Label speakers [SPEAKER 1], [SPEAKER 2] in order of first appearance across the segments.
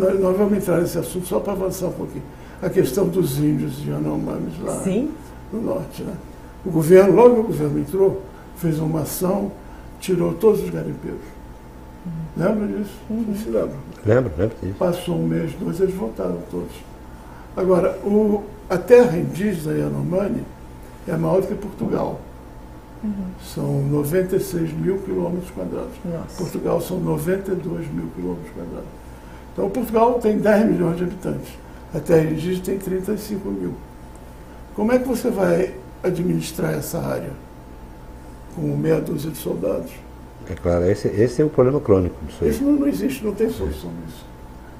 [SPEAKER 1] nós, nós vamos entrar nesse assunto só para avançar um pouquinho. A questão dos índios de Yanomamis lá
[SPEAKER 2] Sim.
[SPEAKER 1] no norte. Né? O governo, logo que o governo entrou, fez uma ação, tirou todos os garimpeiros. Lembra disso? Não se lembra?
[SPEAKER 3] Lembro, lembro disso.
[SPEAKER 1] Passou um mês, dois, eles voltaram todos. Agora, o, a terra indígena Yanomami é maior do que Portugal. São 96 mil quilômetros quadrados. Portugal são 92 mil quilômetros quadrados. Então, Portugal tem 10 milhões de habitantes. A terra indígena tem 35 mil. Como é que você vai administrar essa área? Com meia dúzia de soldados?
[SPEAKER 3] É claro, esse, esse é o problema crônico disso aí.
[SPEAKER 1] Isso não, não existe, não tem solução nisso.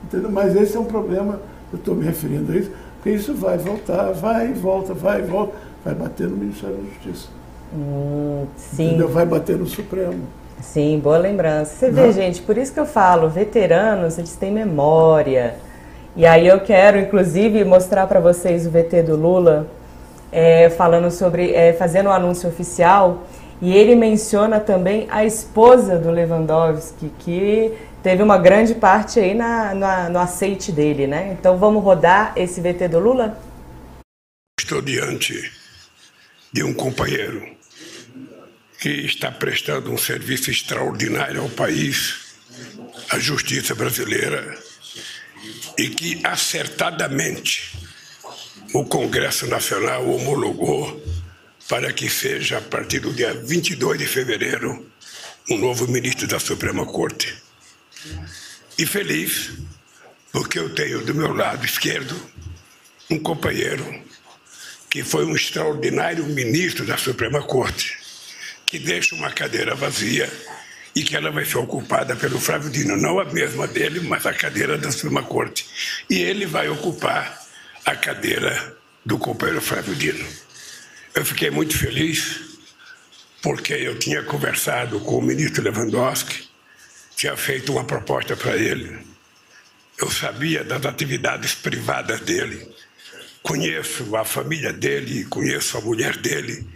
[SPEAKER 1] Entendeu? Mas esse é um problema, eu estou me referindo a isso, porque isso vai voltar, vai e volta, vai e volta, vai bater no Ministério da Justiça.
[SPEAKER 2] Hum, sim.
[SPEAKER 1] Entendeu? Vai bater no Supremo.
[SPEAKER 2] Sim, boa lembrança. Você
[SPEAKER 1] Não.
[SPEAKER 2] vê, gente, por isso que eu falo, veteranos, eles têm memória. E aí eu quero, inclusive, mostrar para vocês o VT do Lula, é, falando sobre, é, fazendo um anúncio oficial, e ele menciona também a esposa do Lewandowski, que teve uma grande parte aí na, na- no aceite dele, né? Então vamos rodar esse VT do Lula?
[SPEAKER 4] Estou diante de um companheiro que está prestando um serviço extraordinário ao país, à justiça brasileira, e que acertadamente o Congresso Nacional homologou para que seja, a partir do dia 22 de fevereiro, um novo ministro da Suprema Corte. E feliz, porque eu tenho do meu lado esquerdo um companheiro que foi um extraordinário ministro da Suprema Corte, que deixa uma cadeira vazia e que ela vai ser ocupada pelo Flávio Dino, não a mesma dele, mas a cadeira da Suprema Corte. E ele vai ocupar a cadeira do companheiro Flávio Dino. Eu fiquei muito feliz porque eu tinha conversado com o ministro Lewandowski, tinha feito uma proposta para ele. Eu sabia das atividades privadas dele, conheço a família dele, conheço a mulher dele,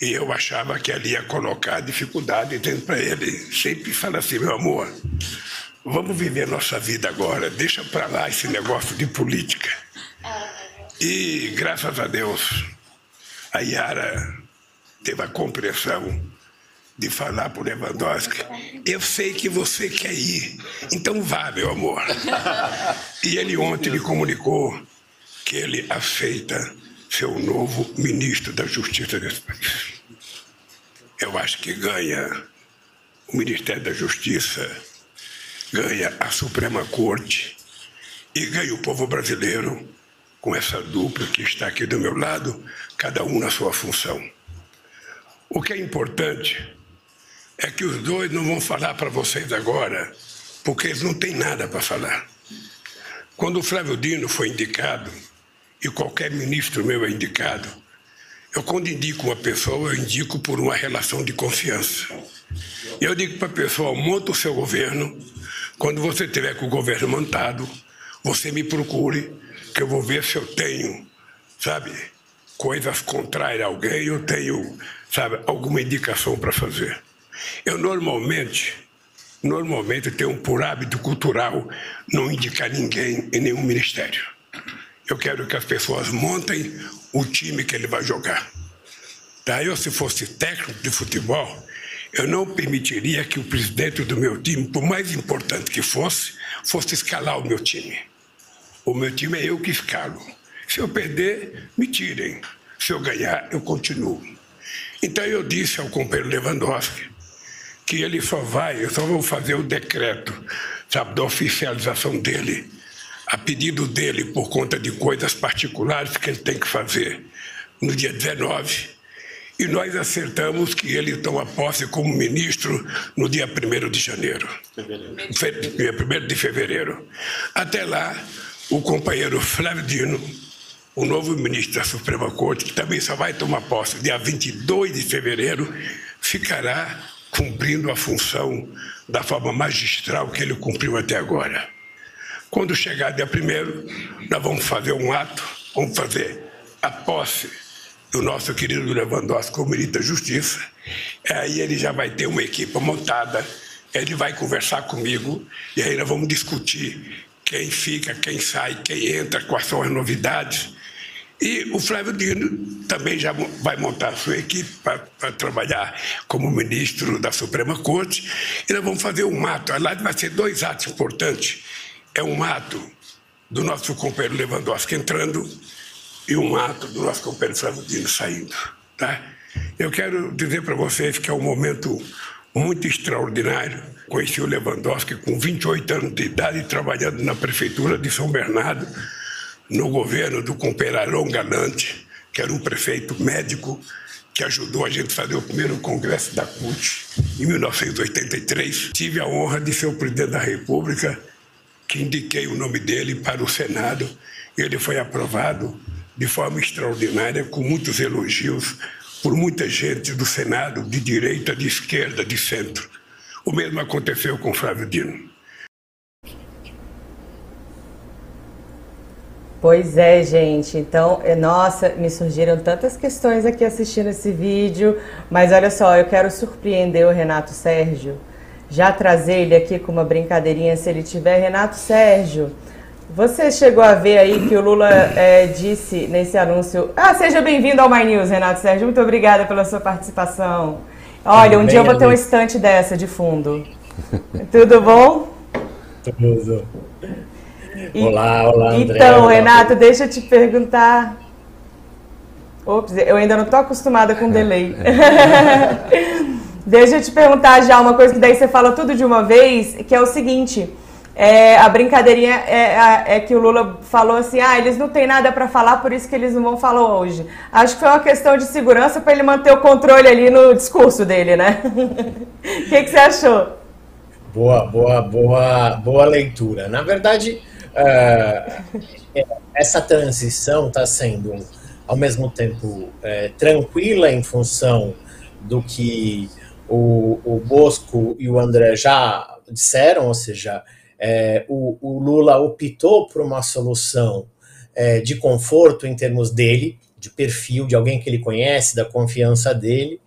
[SPEAKER 4] e eu achava que ele ia colocar dificuldade dentro para ele. Sempre fala assim, meu amor, vamos viver nossa vida agora, deixa para lá esse negócio de política. E graças a Deus, a Yara teve a compreensão de falar para o Lewandowski, eu sei que você quer ir, então vá, meu amor. E ele ontem me comunicou que ele aceita ser o novo ministro da Justiça desse país. Eu acho que ganha o Ministério da Justiça, ganha a Suprema Corte e ganha o povo brasileiro com essa dupla que está aqui do meu lado, cada um na sua função. O que é importante é que os dois não vão falar para vocês agora, porque eles não têm nada para falar. Quando o Flávio Dino foi indicado, e qualquer ministro meu é indicado, eu quando indico uma pessoa, eu indico por uma relação de confiança. Eu digo para a pessoa, monta o seu governo, quando você tiver com o governo montado, você me procure, que eu vou ver se eu tenho, sabe, coisas contrárias a alguém, eu tenho, sabe, alguma indicação para fazer. Eu normalmente, normalmente tenho por hábito cultural não indicar ninguém em nenhum ministério. Eu quero que as pessoas montem o time que ele vai jogar. Tá? Eu, se fosse técnico de futebol, eu não permitiria que o presidente do meu time, por mais importante que fosse, fosse escalar o meu time. O meu time é eu que escalo. Se eu perder, me tirem. Se eu ganhar, eu continuo. Então eu disse ao companheiro Lewandowski que ele só vai, eu só vou fazer o decreto, sabe, da oficialização dele, a pedido dele por conta de coisas particulares que ele tem que fazer no dia 19. E nós acertamos que ele toma posse como ministro no dia 1 de janeiro. Fe- Dia 1 de fevereiro. Até lá, o companheiro Flávio Dino, o novo ministro da Suprema Corte, que também só vai tomar posse dia 22 de fevereiro, ficará cumprindo a função da forma magistral que ele cumpriu até agora. Quando chegar dia primeiro, nós vamos fazer um ato, vamos fazer a posse do nosso querido Lewandowski como ministro da Justiça. Aí ele já vai ter uma equipe montada, ele vai conversar comigo e aí nós vamos discutir quem fica, quem sai, quem entra, quais são as novidades. E o Flávio Dino também já vai montar a sua equipe para trabalhar como ministro da Suprema Corte. E nós vamos fazer um ato. Aliás, vai ser dois atos importantes. É um ato do nosso companheiro Lewandowski entrando e um ato do nosso companheiro Flávio Dino saindo. Tá? Eu quero dizer para vocês que é um momento muito extraordinário. Conheci o Lewandowski com 28 anos de idade, trabalhando na prefeitura de São Bernardo no governo do companheiro Galante, que era um prefeito médico que ajudou a gente a fazer o primeiro congresso da CUT em 1983. Tive a honra de ser o presidente da República que indiquei o nome dele para o Senado. Ele foi aprovado de forma extraordinária, com muitos elogios por muita gente do Senado, de direita, de esquerda, de centro. O mesmo aconteceu com Flávio Dino.
[SPEAKER 2] Pois é, gente. Então, é, nossa, me surgiram tantas questões aqui assistindo esse vídeo, mas olha só, eu quero surpreender o Renato Sérgio, já trazer ele aqui com uma brincadeirinha se ele tiver. Renato Sérgio, você chegou a ver aí que o Lula é, disse nesse anúncio. Ah, seja bem-vindo ao My News, Renato Sérgio. Muito obrigada pela sua participação. Olha, um dia eu vou ter um estante dessa de fundo. Tudo bom?
[SPEAKER 5] Tudo. Olá, olá,
[SPEAKER 2] André. Então, olá, Renato, deixa eu te perguntar. Ops, eu ainda não estou acostumada com delay. deixa eu te perguntar já uma coisa que daí você fala tudo de uma vez, que é o seguinte. É, a brincadeirinha é, é, que o Lula falou assim: ah, eles não têm nada para falar, por isso que eles não vão falar hoje. Acho que foi uma questão de segurança para ele manter o controle ali no discurso dele, né? O que, que, você achou?
[SPEAKER 5] Boa, boa, boa, boa leitura. Na verdade, uh, essa transição está sendo, ao mesmo tempo, é, tranquila em função do que o, o Bosco e o André já disseram, ou seja, é, o, o, Lula optou por uma solução é, de conforto em termos dele, de perfil, de alguém que ele conhece, da confiança dele.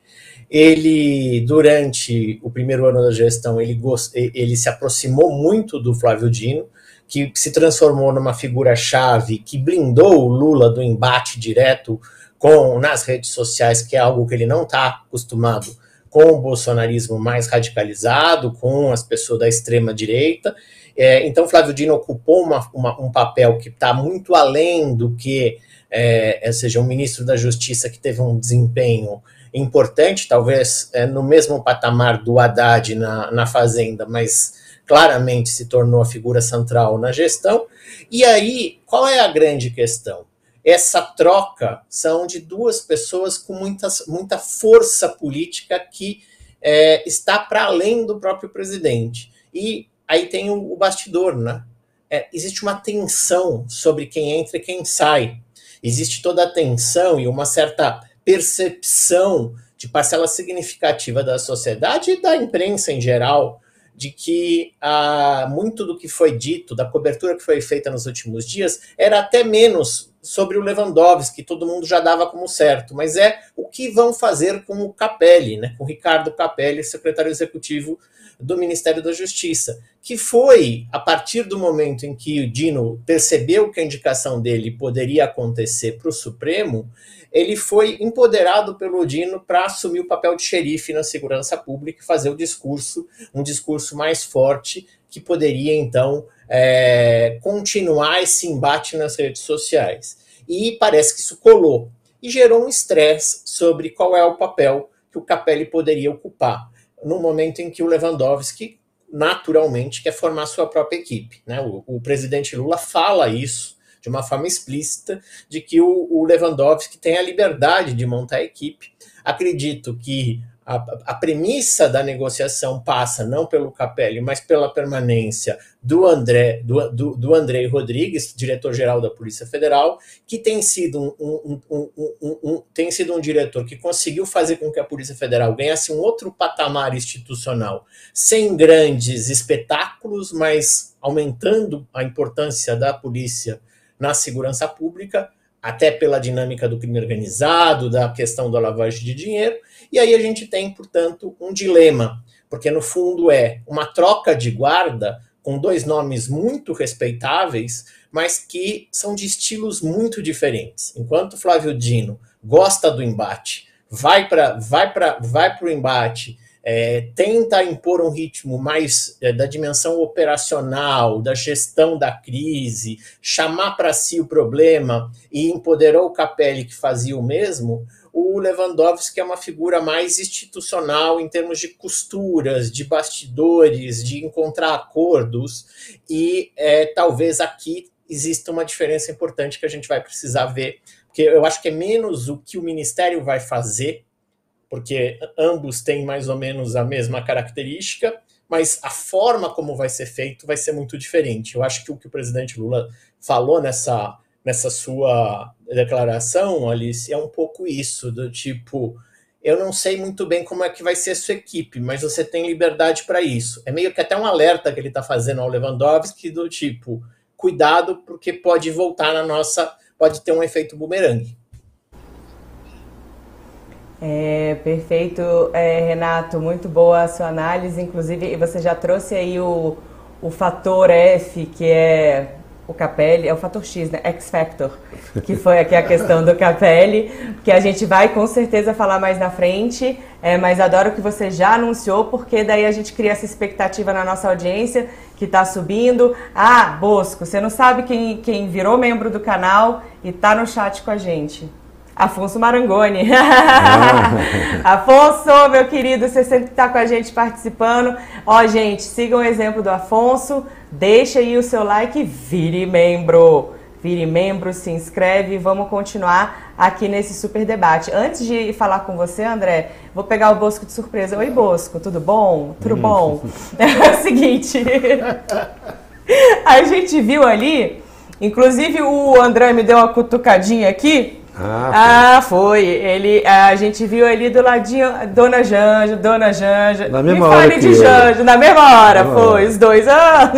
[SPEAKER 5] Ele, durante o primeiro ano da gestão, ele, ele se aproximou muito do Flávio Dino, que se transformou numa figura-chave que blindou o Lula do embate direto com nas redes sociais, que é algo que ele não está acostumado com o bolsonarismo mais radicalizado, com as pessoas da extrema direita. É, então, Flávio Dino ocupou uma, uma, um papel que está muito além do que, é, ou seja, um ministro da Justiça que teve um desempenho importante, talvez é, no mesmo patamar do Haddad na, na Fazenda, mas claramente se tornou a figura central na gestão. E aí, qual é a grande questão? Essa troca são de duas pessoas com muitas, muita força política que é, está para além do próprio presidente. E aí tem o, o bastidor, né? É, existe uma tensão sobre quem entra e quem sai. Existe toda a tensão e uma certa percepção de parcela significativa da sociedade e da imprensa em geral de que ah, muito do que foi dito, da cobertura que foi feita nos últimos dias, era até menos sobre o Lewandowski, todo mundo já dava como certo, mas é o que vão fazer com o Capelli, né, com o Ricardo Capelli, secretário executivo do Ministério da Justiça, que foi a partir do momento em que o Dino percebeu que a indicação dele poderia acontecer para o Supremo, ele foi empoderado pelo Dino para assumir o papel de xerife na segurança pública e fazer o discurso, um discurso mais forte que poderia então é, continuar esse embate nas redes sociais. E parece que isso colou e gerou um estresse sobre qual é o papel que o Capelli poderia ocupar no momento em que o Lewandowski naturalmente quer formar sua própria equipe. Né? O, o presidente Lula fala isso de uma forma explícita, de que o, o Lewandowski tem a liberdade de montar a equipe. Acredito que a, a, premissa da negociação passa não pelo Capelli, mas pela permanência do André, do, do, do Rodrigues, diretor-geral da Polícia Federal, que tem sido um, um, um, tem sido um diretor que conseguiu fazer com que a Polícia Federal ganhasse um outro patamar institucional, sem grandes espetáculos, mas aumentando a importância da polícia na segurança pública, até pela dinâmica do crime organizado, da questão da lavagem de dinheiro. E aí a gente tem, portanto, um dilema, porque no fundo é uma troca de guarda com dois nomes muito respeitáveis, mas que são de estilos muito diferentes. Enquanto Flávio Dino gosta do embate, vai para vai para vai o embate, é, tenta impor um ritmo mais é, da dimensão operacional, da gestão da crise, chamar para si o problema e empoderou o Capelli que fazia o mesmo, o Lewandowski é uma figura mais institucional em termos de costuras, de bastidores, de encontrar acordos, e é, talvez aqui exista uma diferença importante que a gente vai precisar ver, porque eu acho que é menos o que o Ministério vai fazer porque ambos têm mais ou menos a mesma característica, mas a forma como vai ser feito vai ser muito diferente. Eu acho que o que o presidente Lula falou nessa, nessa sua declaração, Alice, é um pouco isso, do tipo, eu não sei muito bem como é que vai ser a sua equipe, mas você tem liberdade para isso. É meio que até um alerta que ele está fazendo ao Lewandowski do tipo, cuidado, porque pode voltar na nossa, pode ter um efeito bumerangue.
[SPEAKER 2] É, perfeito, é, Renato, muito boa a sua análise. Inclusive, você já trouxe aí o, o fator F, que é o Capelli, é o fator X, né? X Factor, que foi aqui a questão do Capelli, que a gente vai com certeza falar mais na frente, é, mas adoro que você já anunciou, porque daí a gente cria essa expectativa na nossa audiência, que está subindo. Ah, Bosco, você não sabe quem, quem virou membro do canal e está no chat com a gente. Afonso Marangoni. Afonso, meu querido, você sempre está com a gente participando. Ó, gente, sigam o exemplo do Afonso, deixa aí o seu like e vire membro. Vire membro, se inscreve e vamos continuar aqui nesse super debate. Antes de falar com você, André, vou pegar o Bosco de surpresa. Oi, Bosco, tudo bom? Tudo hum. bom? É o seguinte, a gente viu ali, inclusive o André me deu uma cutucadinha aqui, ah, ah, foi. Ele, a gente viu ali do ladinho Dona Janja, Dona Janja.
[SPEAKER 3] Na mesma hora.
[SPEAKER 2] de eu... Janja, na mesma hora, na foi, hora. os dois. Ah.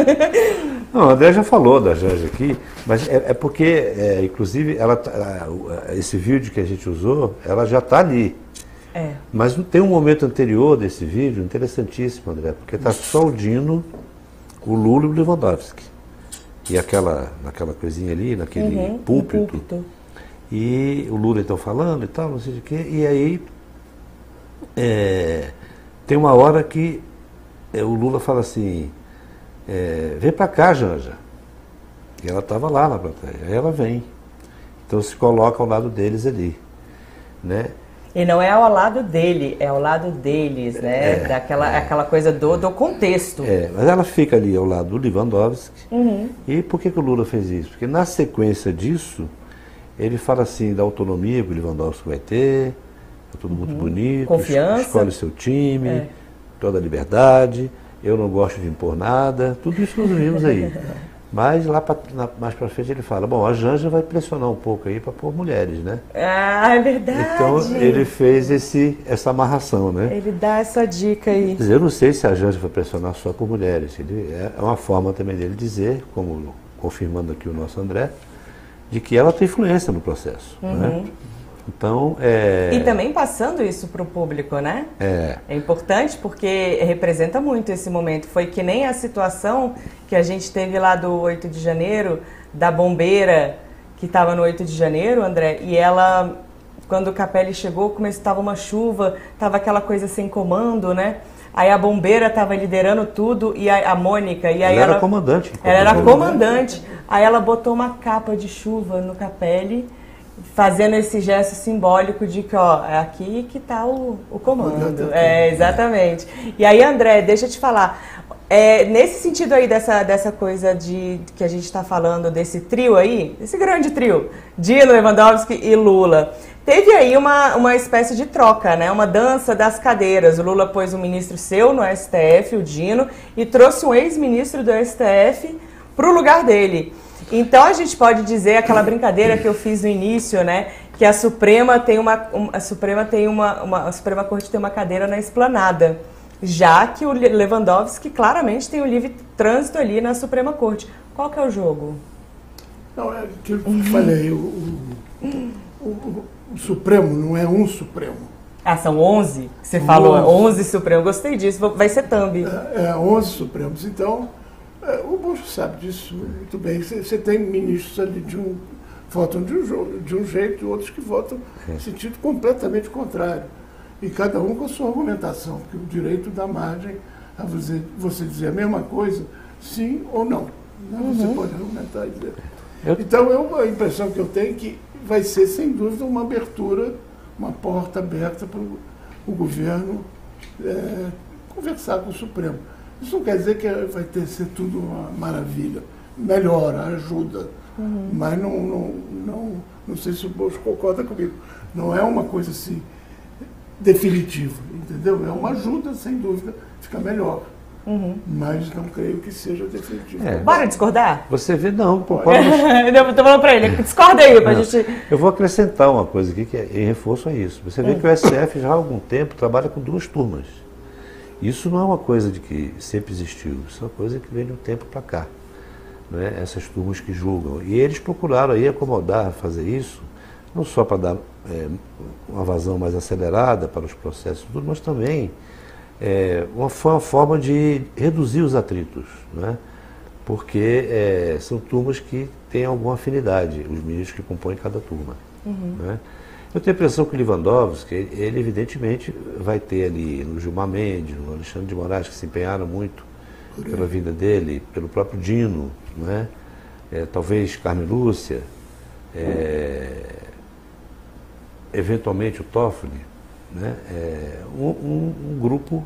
[SPEAKER 3] Não, o André já falou da Janja aqui, mas é, é porque, é, inclusive, ela, tá, esse vídeo que a gente usou, ela já está ali. É. Mas tem um momento anterior desse vídeo interessantíssimo, André, porque está só o Dino, o Lula e o Lewandowski. E aquela, naquela coisinha ali, naquele uhum, púlpito. púlpito e o Lula então falando e tal, não sei o quê. E aí é, tem uma hora que é, o Lula fala assim, é, vem para cá, Janja. E ela estava lá na plateia. Aí ela vem. Então se coloca ao lado deles ali. Né?
[SPEAKER 2] E não é ao lado dele, é ao lado deles, né? É, Daquela é, aquela coisa do, do contexto.
[SPEAKER 3] É, mas ela fica ali ao lado do Lewandowski. Uhum. E por que, que o Lula fez isso? Porque na sequência disso, ele fala assim da autonomia que o Lewandowski vai ter, é tudo muito uhum. bonito,
[SPEAKER 2] Confiança.
[SPEAKER 3] escolhe seu time, é. toda a liberdade, eu não gosto de impor nada, tudo isso nós vimos aí. Mas lá pra, na, mais para frente ele fala, bom, a Janja vai pressionar um pouco aí para pôr mulheres, né?
[SPEAKER 2] Ah, é verdade.
[SPEAKER 3] Então ele fez esse, essa amarração, né?
[SPEAKER 2] Ele dá essa dica aí.
[SPEAKER 3] eu não sei se a Janja vai pressionar só por mulheres. Ele, é, é uma forma também dele dizer, como confirmando aqui o nosso André, de que ela tem influência no processo. Uhum. Né? Então, é...
[SPEAKER 2] E também passando isso para o público, né?
[SPEAKER 3] É.
[SPEAKER 2] é importante porque representa muito esse momento. Foi que nem a situação que a gente teve lá do 8 de janeiro, da bombeira que estava no 8 de janeiro, André, e ela, quando o Capelli chegou, como estava uma chuva, estava aquela coisa sem comando, né? Aí a bombeira estava liderando tudo e a, a Mônica e aí
[SPEAKER 3] ela, ela era comandante.
[SPEAKER 2] Ela era comandante. Aí ela botou uma capa de chuva no Capelli, fazendo esse gesto simbólico de que, ó, é aqui que está o, o comando. É, exatamente. E aí, André, deixa eu te falar. É, nesse sentido aí dessa, dessa coisa de que a gente está falando, desse trio aí, esse grande trio, Dino, Lewandowski e Lula. Teve aí uma, uma espécie de troca, né? Uma dança das cadeiras. O Lula pôs um ministro seu no STF, o Dino, e trouxe um ex-ministro do STF para o lugar dele. Então a gente pode dizer aquela brincadeira que eu fiz no início, né? Que a Suprema tem uma, a Suprema tem uma, uma a Suprema Corte tem uma cadeira na esplanada, já que o Lewandowski claramente tem o livre trânsito ali na Suprema Corte. Qual que é o jogo?
[SPEAKER 1] Não, é aquilo que eu falei, o, o, o, o Supremo não é um Supremo.
[SPEAKER 2] Ah, são 11? Você falou 11 Supremos. Gostei disso. Vai ser thumb.
[SPEAKER 1] É, é 11 Supremos. Então, o Bolsonaro sabe disso muito bem. Você tem ministros ali de um votam de um, de um jeito e outros que votam em sentido completamente contrário. E cada um com a sua argumentação, porque o direito dá margem a você, você dizer a mesma coisa, sim ou não. Né? Você uhum. pode argumentar e dizer. Eu... Então eu, a impressão que eu tenho é que vai ser, sem dúvida, uma abertura, uma porta aberta para o governo é, conversar com o Supremo. Isso não quer dizer que vai ter ser tudo uma maravilha. Melhora, ajuda Uhum. Mas não, não, não, não sei se o Bolso concorda comigo. Não é uma coisa assim definitiva, entendeu? É uma ajuda, sem dúvida, fica melhor. Uhum. Mas não creio que seja definitivo. É.
[SPEAKER 2] Bora discordar?
[SPEAKER 3] Você vê, não, concordo.
[SPEAKER 2] estou falando para ele, discorda aí para a gente.
[SPEAKER 3] Eu vou acrescentar uma coisa aqui que é em reforço a isso. Você vê uhum. que o SF já há algum tempo trabalha com duas turmas. Isso não é uma coisa de que sempre existiu, isso é uma coisa que vem de um tempo para cá né, essas turmas que julgam. E eles procuraram aí acomodar, fazer isso, não só para dar é, uma vazão mais acelerada para os processos, tudo, mas também é, uma, foi uma forma de reduzir os atritos, né? porque é, são turmas que têm alguma afinidade, os ministros que compõem cada turma. Uhum. Né? Eu tenho a impressão que o Lewandowski, ele evidentemente vai ter ali no Gilmar Mendes, no Alexandre de Moraes, que se empenharam muito pela vida dele, pelo próprio Dino, né? É, talvez Carmen Lúcia, é, eventualmente o Toffoli, né? É, um, um, um, grupo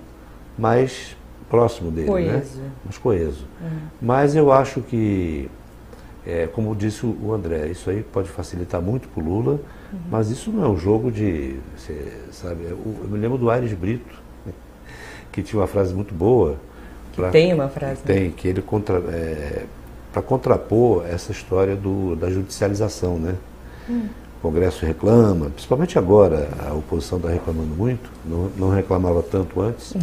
[SPEAKER 3] mais próximo dele, né? coeso. né? mais coeso. Uhum. Mas eu acho que, é, como disse o André, isso aí pode facilitar muito para o Lula, uhum. mas isso não é um jogo de, você, sabe? Eu, eu me lembro do Aires Brito, que tinha uma frase muito boa.
[SPEAKER 2] Pra, tem uma frase.
[SPEAKER 3] Tem, né? que ele contra, é, para contrapor essa história do, da judicialização. Né? Hum. O Congresso reclama, principalmente agora, a oposição está reclamando muito, não, não, reclamava tanto antes.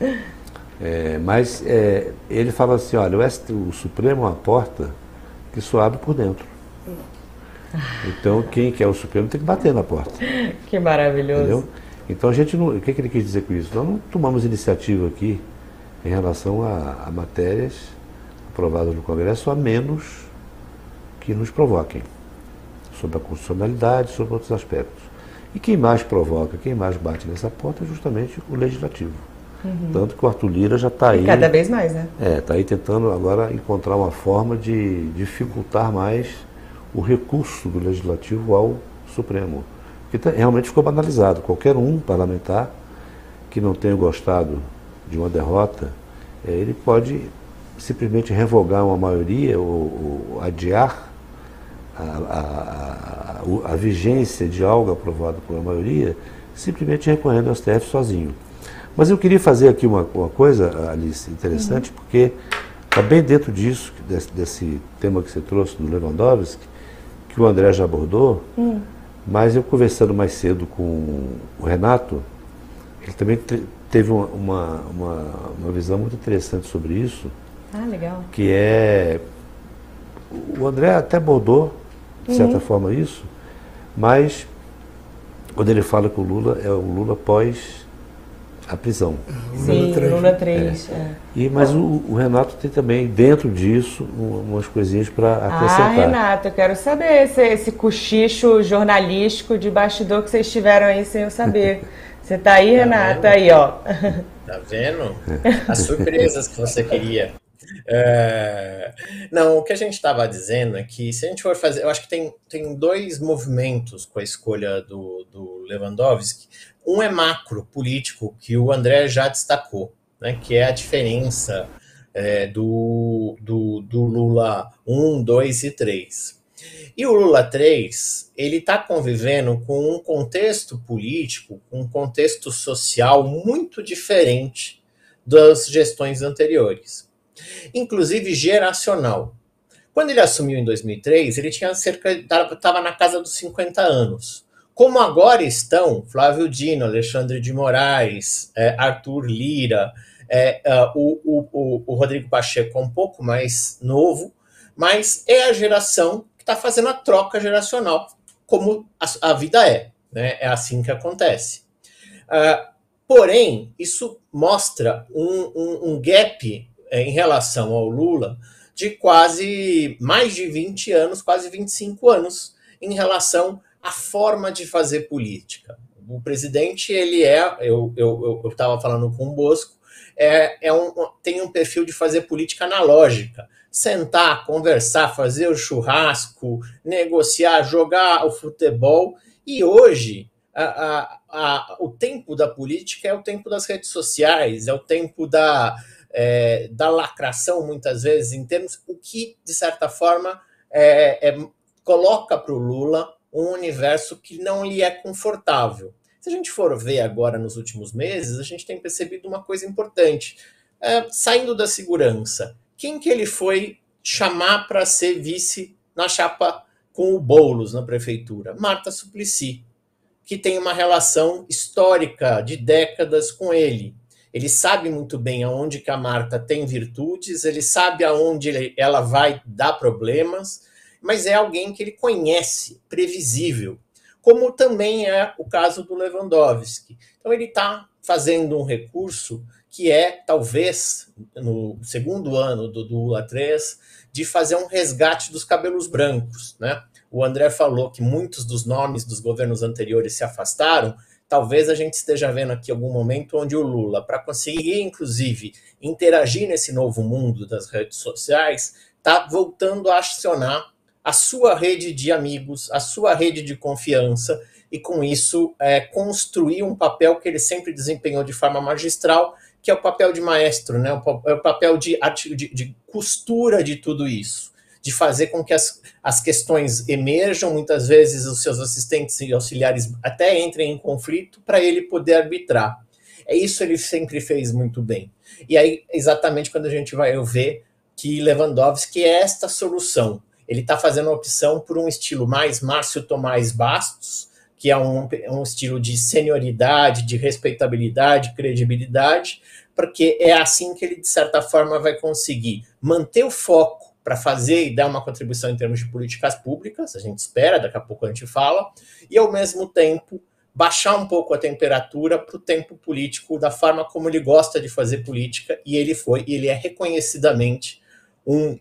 [SPEAKER 3] é, mas é, ele fala assim, olha, o, ST, o Supremo é uma porta que só abre por dentro. Então quem quer o Supremo tem que bater na porta.
[SPEAKER 2] Que maravilhoso. Entendeu?
[SPEAKER 3] Então a gente não. O que, que ele quis dizer com isso? Nós não tomamos iniciativa aqui em relação a, a matérias aprovadas no Congresso, a menos que nos provoquem sobre a constitucionalidade, sobre outros aspectos. E quem mais provoca, quem mais bate nessa porta é justamente o Legislativo. Uhum. Tanto que o Arthur Lira já está aí.
[SPEAKER 2] cada vez mais, né?
[SPEAKER 3] É, está aí tentando agora encontrar uma forma de dificultar mais o recurso do Legislativo ao Supremo. Porque tá, realmente ficou banalizado. Qualquer um parlamentar que não tenha gostado de uma derrota, é, ele pode simplesmente revogar uma maioria ou, ou adiar a, a, a, a, vigência de algo aprovado por uma maioria, simplesmente recorrendo ao STF sozinho. Mas eu queria fazer aqui uma, uma coisa, Alice, interessante, uhum. porque está bem dentro disso, desse, desse, tema que você trouxe do Lewandowski, que o André já abordou, uhum. mas eu conversando mais cedo com o Renato, ele também teve uma, uma, uma, uma visão muito interessante sobre isso,
[SPEAKER 2] ah, legal.
[SPEAKER 3] Que é. O André até abordou, de certa uhum. forma, isso, mas quando ele fala que o Lula é o Lula pós a prisão.
[SPEAKER 2] Sim, Lula 3. É. É.
[SPEAKER 3] E, mas o, o, Renato tem também, dentro disso, umas coisinhas para acrescentar. Ah,
[SPEAKER 2] Renato, eu quero saber esse, esse cochicho jornalístico de bastidor que vocês tiveram aí sem eu saber. Você está aí, tá Renato? Tá aí, ó.
[SPEAKER 5] Tá vendo? As surpresas que você queria. É... Não, o que a gente estava dizendo é que se a gente for fazer, eu acho que tem, tem dois movimentos com a escolha do, do Lewandowski. Um é macro político, que o André já destacou, né, que é a diferença é, do, do, do Lula 1, 2 e 3. E o Lula 3, ele está convivendo com um contexto político, um contexto social muito diferente das gestões anteriores inclusive geracional. Quando ele assumiu em 2003, ele tinha cerca estava na casa dos 50 anos. Como agora estão Flávio Dino, Alexandre de Moraes, é, Arthur Lira, é, uh, o, o, o, Rodrigo Pacheco é um pouco mais novo, mas é a geração que está fazendo a troca geracional, como a, a, vida é. Né? É assim que acontece. Uh, porém, isso mostra um, um, um gap é, em relação ao Lula de quase mais de 20 anos, quase 25 anos, em relação à forma de fazer política. O presidente, ele é, eu estava eu, eu, falando com o Bosco, é, é um, tem um perfil de fazer política analógica. Sentar, conversar, fazer o churrasco, negociar, jogar o futebol. E hoje, a, a, a, o tempo da política é o tempo das redes sociais, é o tempo da, é, da lacração, muitas vezes, em termos, o que, de certa forma, é, é, coloca para o Lula um universo que não lhe é confortável. Se a gente for ver agora nos últimos meses, a gente tem percebido uma coisa importante. É, saindo da segurança, quem que ele foi chamar para ser vice na chapa com o Boulos na prefeitura? Marta Suplicy, que tem uma relação histórica de décadas com ele. Ele sabe muito bem aonde que a Marta tem virtudes, ele sabe aonde ela vai dar problemas, mas é alguém que ele conhece, previsível, como também é o caso do Lewandowski. Então ele está fazendo um recurso que é, talvez, no segundo ano do, Lula 3, de fazer um resgate dos cabelos brancos. Né? O André falou que muitos dos nomes dos governos anteriores se afastaram, talvez a gente esteja vendo aqui algum momento onde o Lula, para conseguir, inclusive, interagir nesse novo mundo das redes sociais, está voltando a acionar a sua rede de amigos, a sua rede de confiança, e com isso é, construir um papel que ele sempre desempenhou de forma magistral, que é o papel de maestro, né? o, é o papel de, de, de costura de tudo isso de fazer com que as, as questões emerjam, muitas vezes os seus assistentes e auxiliares até entrem em conflito para ele poder arbitrar. É isso ele sempre fez muito bem. E aí, exatamente quando a gente vai ver que Lewandowski é esta solução. Ele está fazendo a opção por um estilo mais Márcio Tomás Bastos, que é um, um estilo de senioridade, de respeitabilidade, credibilidade, porque é assim que ele, de certa forma, vai conseguir manter o foco para fazer e dar uma contribuição em termos de políticas públicas, a gente espera, daqui a pouco a gente fala, e ao mesmo tempo baixar um pouco a temperatura para o tempo político, da forma como ele gosta de fazer política, e ele foi, e ele é reconhecidamente um,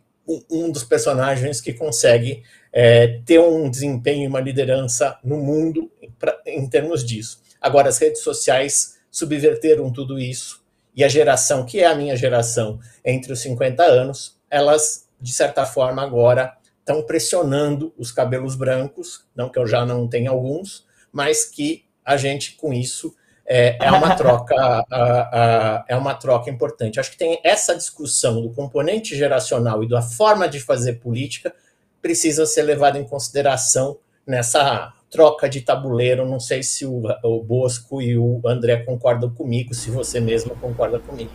[SPEAKER 5] um, dos personagens que consegue é, ter um desempenho e uma liderança no mundo pra, em termos disso. Agora, as redes sociais subverteram tudo isso, e a geração, que é a minha geração, entre os 50 anos, elas de certa forma, agora estão pressionando os cabelos brancos, não que eu já não tenha alguns, mas que a gente com isso é, é uma troca a, a, é uma troca importante. Acho que tem essa discussão do componente geracional e da forma de fazer política precisa ser levada em consideração nessa troca de tabuleiro. Não sei se o, o Bosco e o André concordam comigo, se você mesmo concorda comigo.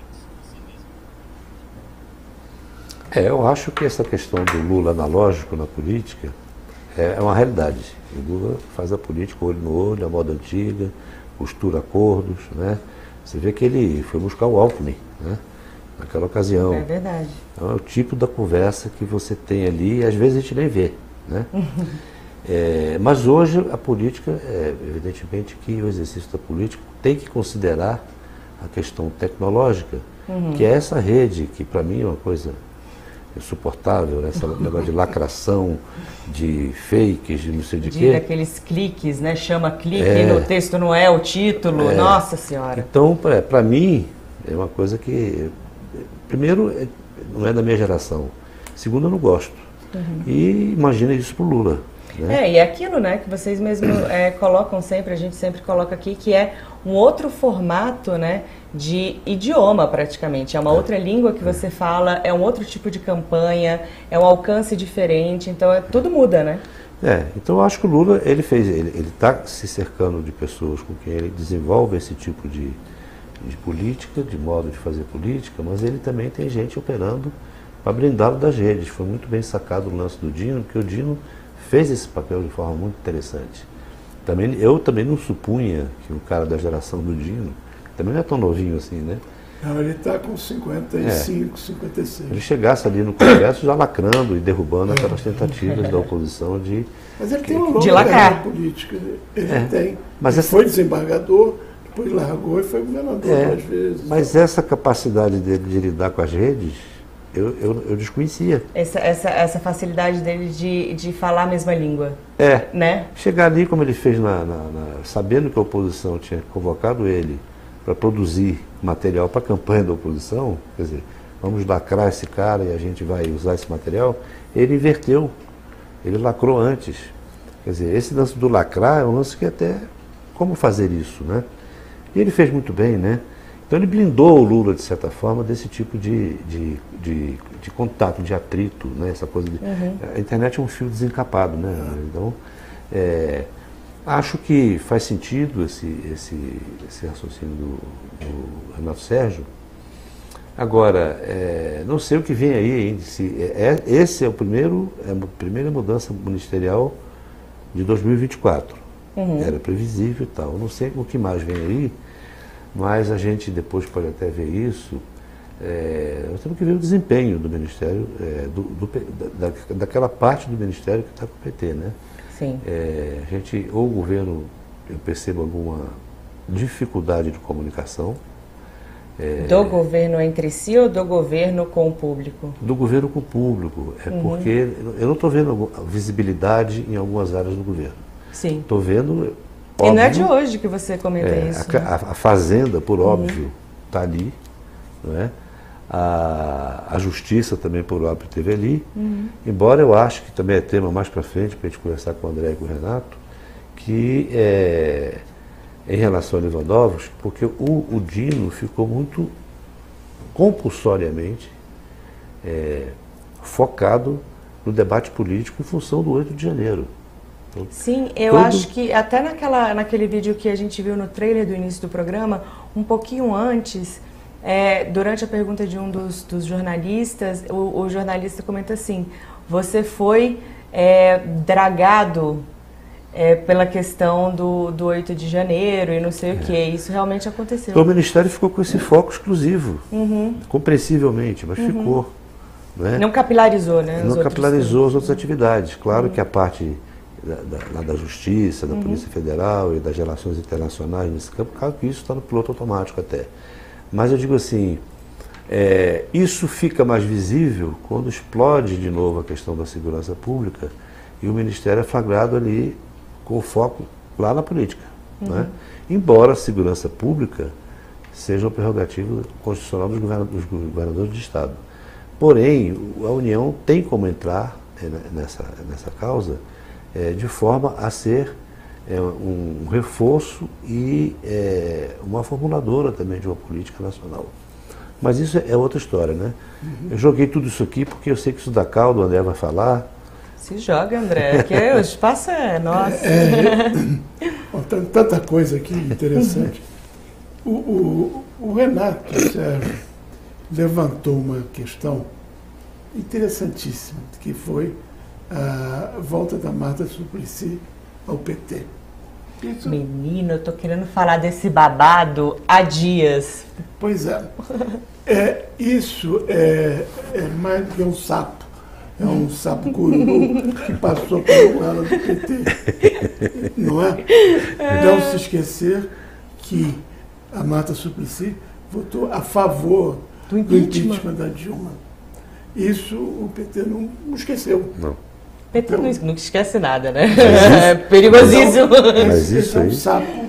[SPEAKER 3] É, eu acho que essa questão do Lula analógico na política é, é uma realidade. O Lula faz a política olho no olho, a moda antiga, costura acordos, né? Você vê que ele foi buscar o Alckmin, né? Naquela ocasião.
[SPEAKER 2] É verdade.
[SPEAKER 3] Então é o tipo da conversa que você tem ali e às vezes a gente nem vê, né? é, mas hoje a política, é, evidentemente que o exercício da política tem que considerar a questão tecnológica, uhum. que é essa rede, que para mim é uma coisa insuportável, né? esse negócio de lacração, de fakes, de não sei de, de quê.
[SPEAKER 2] aqueles cliques, né? Chama clique é, no texto não é o título, é, nossa senhora.
[SPEAKER 3] Então, para mim, é uma coisa que, primeiro, é, não é da minha geração. Segundo, eu não gosto. Uhum. E imagina isso pro Lula.
[SPEAKER 2] Né? É, e é aquilo né, que vocês mesmos é, colocam sempre, a gente sempre coloca aqui, que é um outro formato né, de idioma praticamente. É uma é. outra língua que você fala, é um outro tipo de campanha, é um alcance diferente, então é, tudo muda, né?
[SPEAKER 3] É, então eu acho que o Lula ele fez, ele está se cercando de pessoas com quem ele desenvolve esse tipo de, de política, de modo de fazer política, mas ele também tem gente operando para blindá-lo das redes. Foi muito bem sacado o lance do Dino, porque o Dino fez esse papel de forma muito interessante. Também, eu também não supunha que o cara da geração do Dino, também não é tão novinho assim, né?
[SPEAKER 1] Não, ele está com 55, é. 56.
[SPEAKER 3] Ele chegasse ali no Congresso já lacrando e derrubando aquelas tentativas da oposição de.
[SPEAKER 1] Mas ele tem uma longa carreira política. Ele é. tem. Mas ele essa... foi desembargador, Depois largou e foi governador é, duas vezes.
[SPEAKER 3] Mas essa capacidade dele de lidar com as redes, eu, eu, eu desconhecia.
[SPEAKER 2] Essa, essa, essa facilidade dele de, de falar a mesma língua.
[SPEAKER 3] É.
[SPEAKER 2] Né?
[SPEAKER 3] Chegar ali, como ele fez, na, na, na sabendo que a oposição tinha convocado ele para produzir material para a campanha da oposição, quer dizer, vamos lacrar esse cara e a gente vai usar esse material, ele inverteu. Ele lacrou antes. Quer dizer, esse lance do lacrar é um lance que até. Como fazer isso, né? E ele fez muito bem, né? Então ele blindou o Lula, de certa forma, desse tipo de, de, de, de contato, de atrito, né? Essa coisa de, uhum. A internet é um fio desencapado, né? Então, é, acho que faz sentido esse, esse, esse raciocínio do, do Renato Sérgio. Agora, é, não sei o que vem aí. Se, é, é, esse é o primeiro, é a primeira mudança ministerial de 2024. Uhum. Era previsível e tal. Não sei o que mais vem aí, mas a gente depois pode até ver isso. É, nós temos que ver o desempenho do Ministério, é, do, do, da, daquela parte do Ministério que está com o PT, né?
[SPEAKER 2] Sim.
[SPEAKER 3] É, a gente, ou o governo, eu percebo alguma dificuldade de comunicação.
[SPEAKER 2] É, do governo entre si ou do governo com o público?
[SPEAKER 3] Do governo com o público. É uhum. porque eu não estou vendo visibilidade em algumas áreas do governo.
[SPEAKER 2] Sim.
[SPEAKER 3] Estou vendo.
[SPEAKER 2] Óbvio, e não é de hoje que você comenta é, isso.
[SPEAKER 3] A, né? a, Fazenda, por uhum. óbvio, está ali. Não é? A, a Justiça também, por óbvio, esteve ali. Uhum. Embora eu acho que também é tema mais para frente, para a gente conversar com o André e com o Renato, que é, em relação a Lewandowski, porque o, o Dino ficou muito compulsoriamente é, focado no debate político em função do 8 de janeiro.
[SPEAKER 2] Então, Sim, eu todo... acho que até naquela, naquele vídeo que a gente viu no trailer do início do programa, um pouquinho antes, é, durante a pergunta de um dos, dos jornalistas, o, o, jornalista comenta assim: você foi é, dragado é, pela questão do, do 8 de janeiro e não sei o que. Isso realmente aconteceu.
[SPEAKER 3] Então, o Ministério ficou com esse foco exclusivo, uhum. compreensivelmente, mas uhum. ficou.
[SPEAKER 2] Não, é? não capilarizou, né?
[SPEAKER 3] Não capilarizou as outras atividades. Claro uhum. que a parte da, da, da Justiça, da uhum. Polícia Federal e das relações internacionais nesse campo, claro que isso está no piloto automático até. Mas eu digo assim, é, isso fica mais visível quando explode de novo a questão da segurança pública e o Ministério é flagrado ali com foco lá na política. Uhum. Né? Embora a segurança pública seja uma prerrogativa constitucional dos governadores, dos governadores de Estado. Porém, a União tem como entrar é, nessa, nessa causa é, de forma a ser é, um reforço e é, uma formuladora também de uma política nacional. Mas isso é outra história, né? Uhum. Eu joguei tudo isso aqui porque eu sei que isso dá caldo, o André vai falar.
[SPEAKER 2] Se joga, André, que o espaço é nosso.
[SPEAKER 1] É, é, tanta coisa aqui interessante. O, o, o Renato Sérgio levantou uma questão interessantíssima, que foi a volta da Marta Suplicy ao PT.
[SPEAKER 2] Isso. Menino, eu tô querendo falar desse babado há dias.
[SPEAKER 1] Pois é. é isso é, é mais do que um sapo. É um sapo cururu que passou pela goela do PT. Não é? Não se esquecer que a Marta Suplicy votou a favor do impeachment, do impeachment da Dilma. Isso o PT não, não esqueceu.
[SPEAKER 3] Não.
[SPEAKER 2] PT não, não esquece nada, né? É perigosíssimo.
[SPEAKER 3] Mas isso aí...
[SPEAKER 1] é um sapo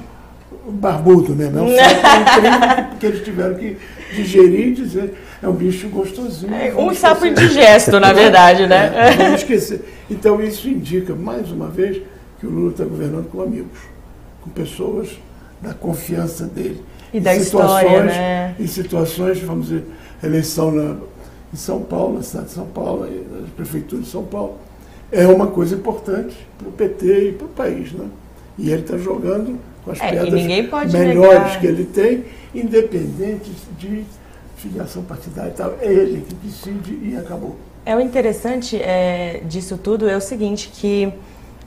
[SPEAKER 1] barbudo mesmo. É um sapo incrível que eles tiveram que digerir e dizer é um bicho gostosinho. É,
[SPEAKER 2] um sapo indigesto, na verdade, né?
[SPEAKER 1] É, não esquecer. Então isso indica, mais uma vez, que o Lula está governando com amigos, com pessoas da confiança dele.
[SPEAKER 2] E da história, né?
[SPEAKER 1] Em situações, vamos dizer, eleição na, em São Paulo, na cidade de São Paulo, na prefeitura de São Paulo é uma coisa importante para o PT e para o país. Né? E ele está jogando com as é, pedras melhores negar. que ele tem, independente de filiação partidária e tal. É ele que decide e acabou.
[SPEAKER 2] É o interessante é, disso tudo é o seguinte, que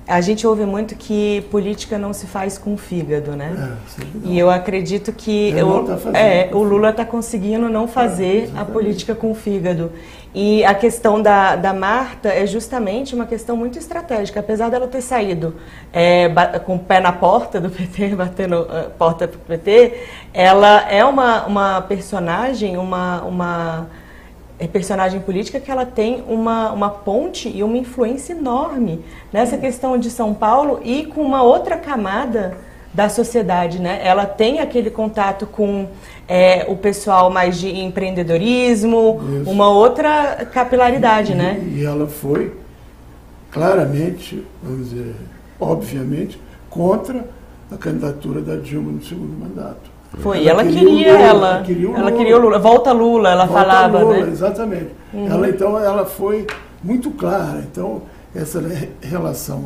[SPEAKER 2] a gente ouve muito que política não se faz com fígado, né? É, e eu acredito que eu, tá é, o Lula está conseguindo não fazer é, a política com fígado. E a questão da, da Marta é justamente uma questão muito estratégica. Apesar dela ter saído é, com o pé na porta do PT, batendo uh, porta do PT, ela é uma, uma personagem, uma, uma é, personagem política que ela tem uma, uma ponte e uma influência enorme nessa questão de São Paulo e com uma outra camada da sociedade, né? Ela tem aquele contato com é, o pessoal mais de empreendedorismo, Isso. uma outra capilaridade,
[SPEAKER 1] e,
[SPEAKER 2] né?
[SPEAKER 1] E ela foi claramente, vamos dizer, obviamente, contra a candidatura da Dilma no segundo mandato.
[SPEAKER 2] Foi, ela, ela queria, queria Lula, ela, queria ela queria o Lula, volta Lula, ela volta falava, Lula, né?
[SPEAKER 1] Exatamente. Uhum. Ela então ela foi muito clara. Então essa relação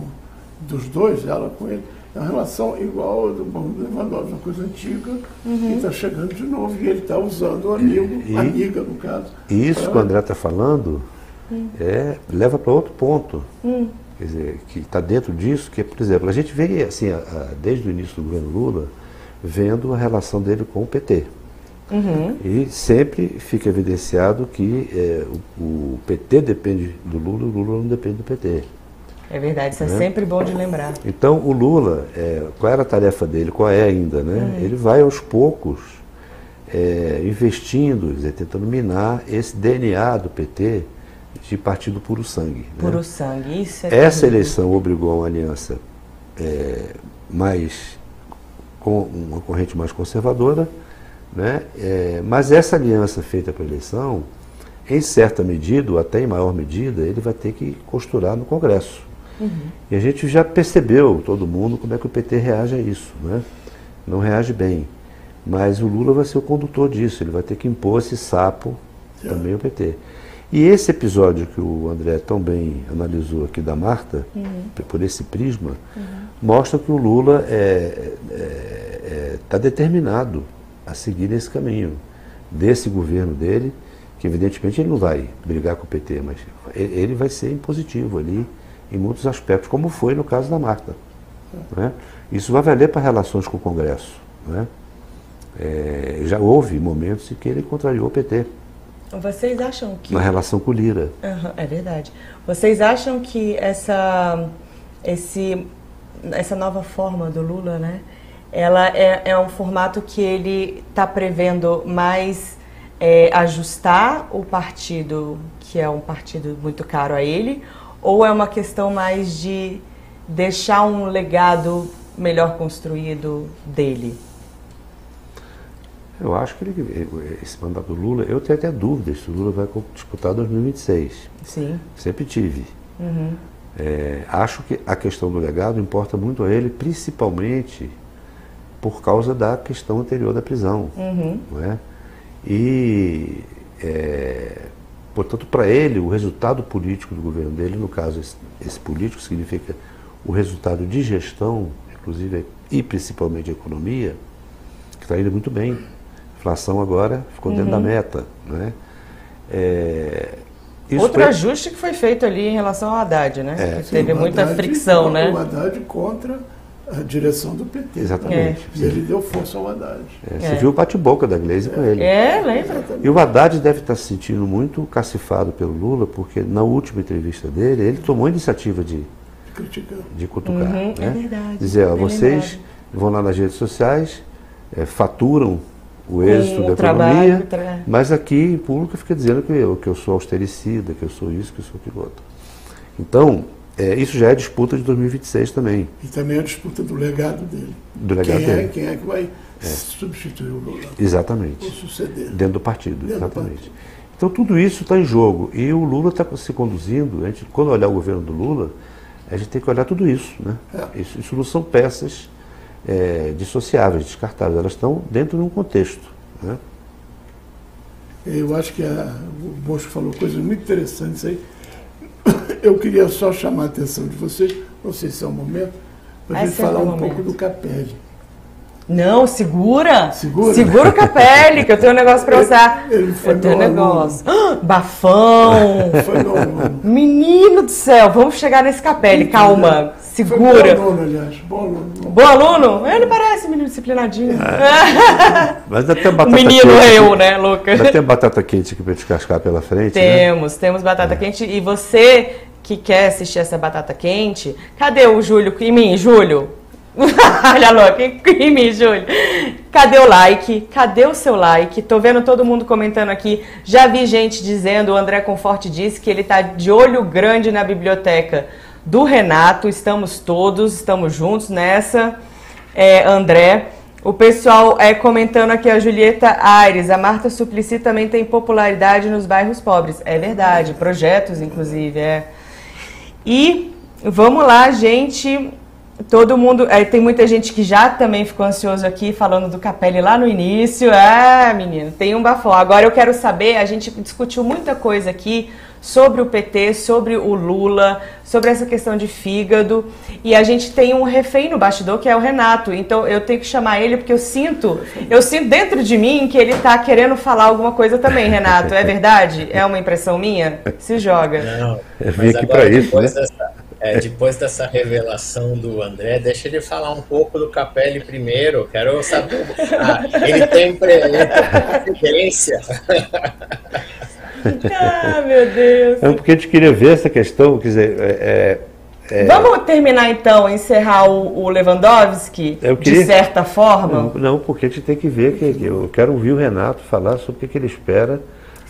[SPEAKER 1] dos dois, ela com ele, é uma relação igual ao do Lewandowski, uma coisa antiga, uhum. que está chegando de novo e ele está usando o amigo, e, amiga no caso.
[SPEAKER 3] E isso pra... que o André está falando uhum. é, leva para outro ponto. Uhum. Quer dizer, que está dentro disso, que, por exemplo, a gente vê assim, a, a, desde o início do governo Lula, vendo a relação dele com o PT. Uhum. E sempre fica evidenciado que é, o, o, PT depende do Lula e o Lula não depende do PT.
[SPEAKER 2] É verdade, isso é né? é sempre bom de lembrar.
[SPEAKER 3] Então, o Lula, é, qual era a tarefa dele? Qual é ainda? Né? Uhum. Ele vai aos poucos é, investindo, dizer, tentando minar esse DNA do PT de partido puro sangue. Né?
[SPEAKER 2] Puro sangue, isso
[SPEAKER 3] é Essa terrível. eleição obrigou a uma aliança é, mais com uma corrente mais conservadora, né? É, mas essa aliança feita para a eleição, em certa medida, ou até em maior medida, ele vai ter que costurar no Congresso. Uhum. E a gente já percebeu, todo mundo, como é que o PT reage a isso. Né? Não reage bem. Mas o Lula vai ser o condutor disso, ele vai ter que impor esse sapo também o PT. E esse episódio que o André tão bem analisou aqui da Marta, uhum. por esse prisma, uhum. mostra que o Lula está é, é, é, tá determinado a seguir esse caminho desse governo dele, que evidentemente ele não vai brigar com o PT, mas ele vai ser impositivo ali em muitos aspectos, como foi no caso da Marta. Né? Isso vai valer para relações com o Congresso. Né? É, já houve momentos em que ele contrariou o PT.
[SPEAKER 2] Vocês acham que.
[SPEAKER 3] Na relação com o Lira.
[SPEAKER 2] Uhum, é verdade. Vocês acham que essa, esse, essa nova forma do Lula, né? Ela é, é um formato que ele está prevendo mais é, ajustar o partido, que é um partido muito caro a ele, ou é uma questão mais de deixar um legado melhor construído dele?
[SPEAKER 3] Eu acho que ele, esse mandato do Lula, eu tenho até dúvidas se o Lula vai disputar 2026.
[SPEAKER 2] Sim.
[SPEAKER 3] Sempre tive. Uhum. É, acho que a questão do legado importa muito a ele, principalmente por causa da questão anterior da prisão. Uhum. Não é? E é, Portanto, para ele, o resultado político do governo dele, no caso, esse, esse político significa o resultado de gestão, inclusive e principalmente a economia, que está indo muito bem. A inflação agora ficou dentro uhum. da meta. Né?
[SPEAKER 2] É, Outro foi... ajuste que foi feito ali em relação ao Haddad, né? É, sim, teve muita Haddad, fricção, né?
[SPEAKER 1] O Haddad contra a direção do PT.
[SPEAKER 3] Exatamente.
[SPEAKER 1] É. E ele deu força ao Haddad.
[SPEAKER 3] É, você é. viu o bate-boca da Gleisi é. com ele.
[SPEAKER 2] É, lembra.
[SPEAKER 3] E o Haddad deve estar se sentindo muito cacifado pelo Lula, porque na última entrevista dele, ele tomou a iniciativa de, de cutucar. Uhum, né? É
[SPEAKER 2] verdade.
[SPEAKER 3] Dizer, ó, vocês lembrado. vão lá nas redes sociais, é, faturam o êxito da economia, tra... mas aqui em público fica dizendo que eu, que eu sou austericida, que eu sou isso, que eu sou aquilo outro. Então, é, isso já é disputa de 2026 também.
[SPEAKER 1] E também a disputa do legado dele.
[SPEAKER 3] Do legado
[SPEAKER 1] quem
[SPEAKER 3] é, dele.
[SPEAKER 1] É, quem é que vai é. substituir o Lula?
[SPEAKER 3] Exatamente.
[SPEAKER 1] Ou suceder.
[SPEAKER 3] Dentro do partido, Dentro exatamente. Do partido. Então tudo isso está em jogo. E o Lula está se conduzindo, a gente, quando olhar o governo do Lula, a gente tem que olhar tudo isso. Né? É. Isso, isso, não são peças é, dissociáveis, descartáveis, elas estão dentro de um contexto. Né?
[SPEAKER 1] Eu acho que a, o Bosco falou coisas muito interessantes aí eu queria só chamar a atenção de vocês, não sei se é o momento, para a gente falar um pouco do CAPED.
[SPEAKER 2] Não, segura.
[SPEAKER 1] Segura?
[SPEAKER 2] Segura o Capelli, que eu tenho um negócio pra usar.
[SPEAKER 1] Ele, ele foi
[SPEAKER 2] eu tenho um
[SPEAKER 1] meu
[SPEAKER 2] negócio. bafão.
[SPEAKER 1] Foi meu aluno.
[SPEAKER 2] Menino do céu, vamos chegar nesse Capelli, calma. Segura.
[SPEAKER 1] Foi bom aluno, aliás. Bom aluno.
[SPEAKER 2] Bom aluno? Ele parece menino disciplinadinho.
[SPEAKER 3] Mas ainda tem batata
[SPEAKER 2] Menino
[SPEAKER 3] quente.
[SPEAKER 2] eu,
[SPEAKER 3] aqui.
[SPEAKER 2] né, louca?
[SPEAKER 3] Ainda tem batata quente aqui pra descascar pela frente, né?
[SPEAKER 2] Temos, temos batata quente. E você que quer assistir essa batata quente, cadê o Júlio? Em mim, Júlio? Olha louca, em mim, Júlio. Cadê o like? Cadê o seu like? Tô vendo todo mundo comentando aqui. Já vi gente dizendo, o André Conforte disse que ele tá de olho grande na biblioteca do Renato. Estamos todos, estamos juntos nessa. É, André. O pessoal é comentando aqui a Julieta Aires, a Marta Suplicy também tem popularidade nos bairros pobres. É verdade, projetos inclusive, é. E vamos lá, gente. Todo mundo. É, tem muita gente que já também ficou ansioso aqui falando do Capelli lá no início. Ah, menino, tem um bafão. Agora eu quero saber, a gente discutiu muita coisa aqui sobre o PT, sobre o Lula, sobre essa questão de fígado. E a gente tem um refém no bastidor que é o Renato. Então eu tenho que chamar ele porque eu sinto, eu sinto dentro de mim que ele está querendo falar alguma coisa também, Renato. É verdade? É uma impressão minha? Se joga.
[SPEAKER 5] Não,
[SPEAKER 3] Eu vim aqui pra isso, né?
[SPEAKER 5] Dessa, é, depois dessa revelação do André, deixa ele falar um pouco do Capelli primeiro. Quero saber. Ah, ele tem preferência.
[SPEAKER 2] Ah, meu Deus.
[SPEAKER 3] É porque a gente queria ver essa questão, quer dizer, é, é,
[SPEAKER 2] Vamos terminar então, encerrar o, o Lewandowski,
[SPEAKER 3] Eu queria-
[SPEAKER 2] de certa forma?
[SPEAKER 3] não, não, porque a gente tem que ver, que, eu quero ouvir o Renato falar sobre o que ele espera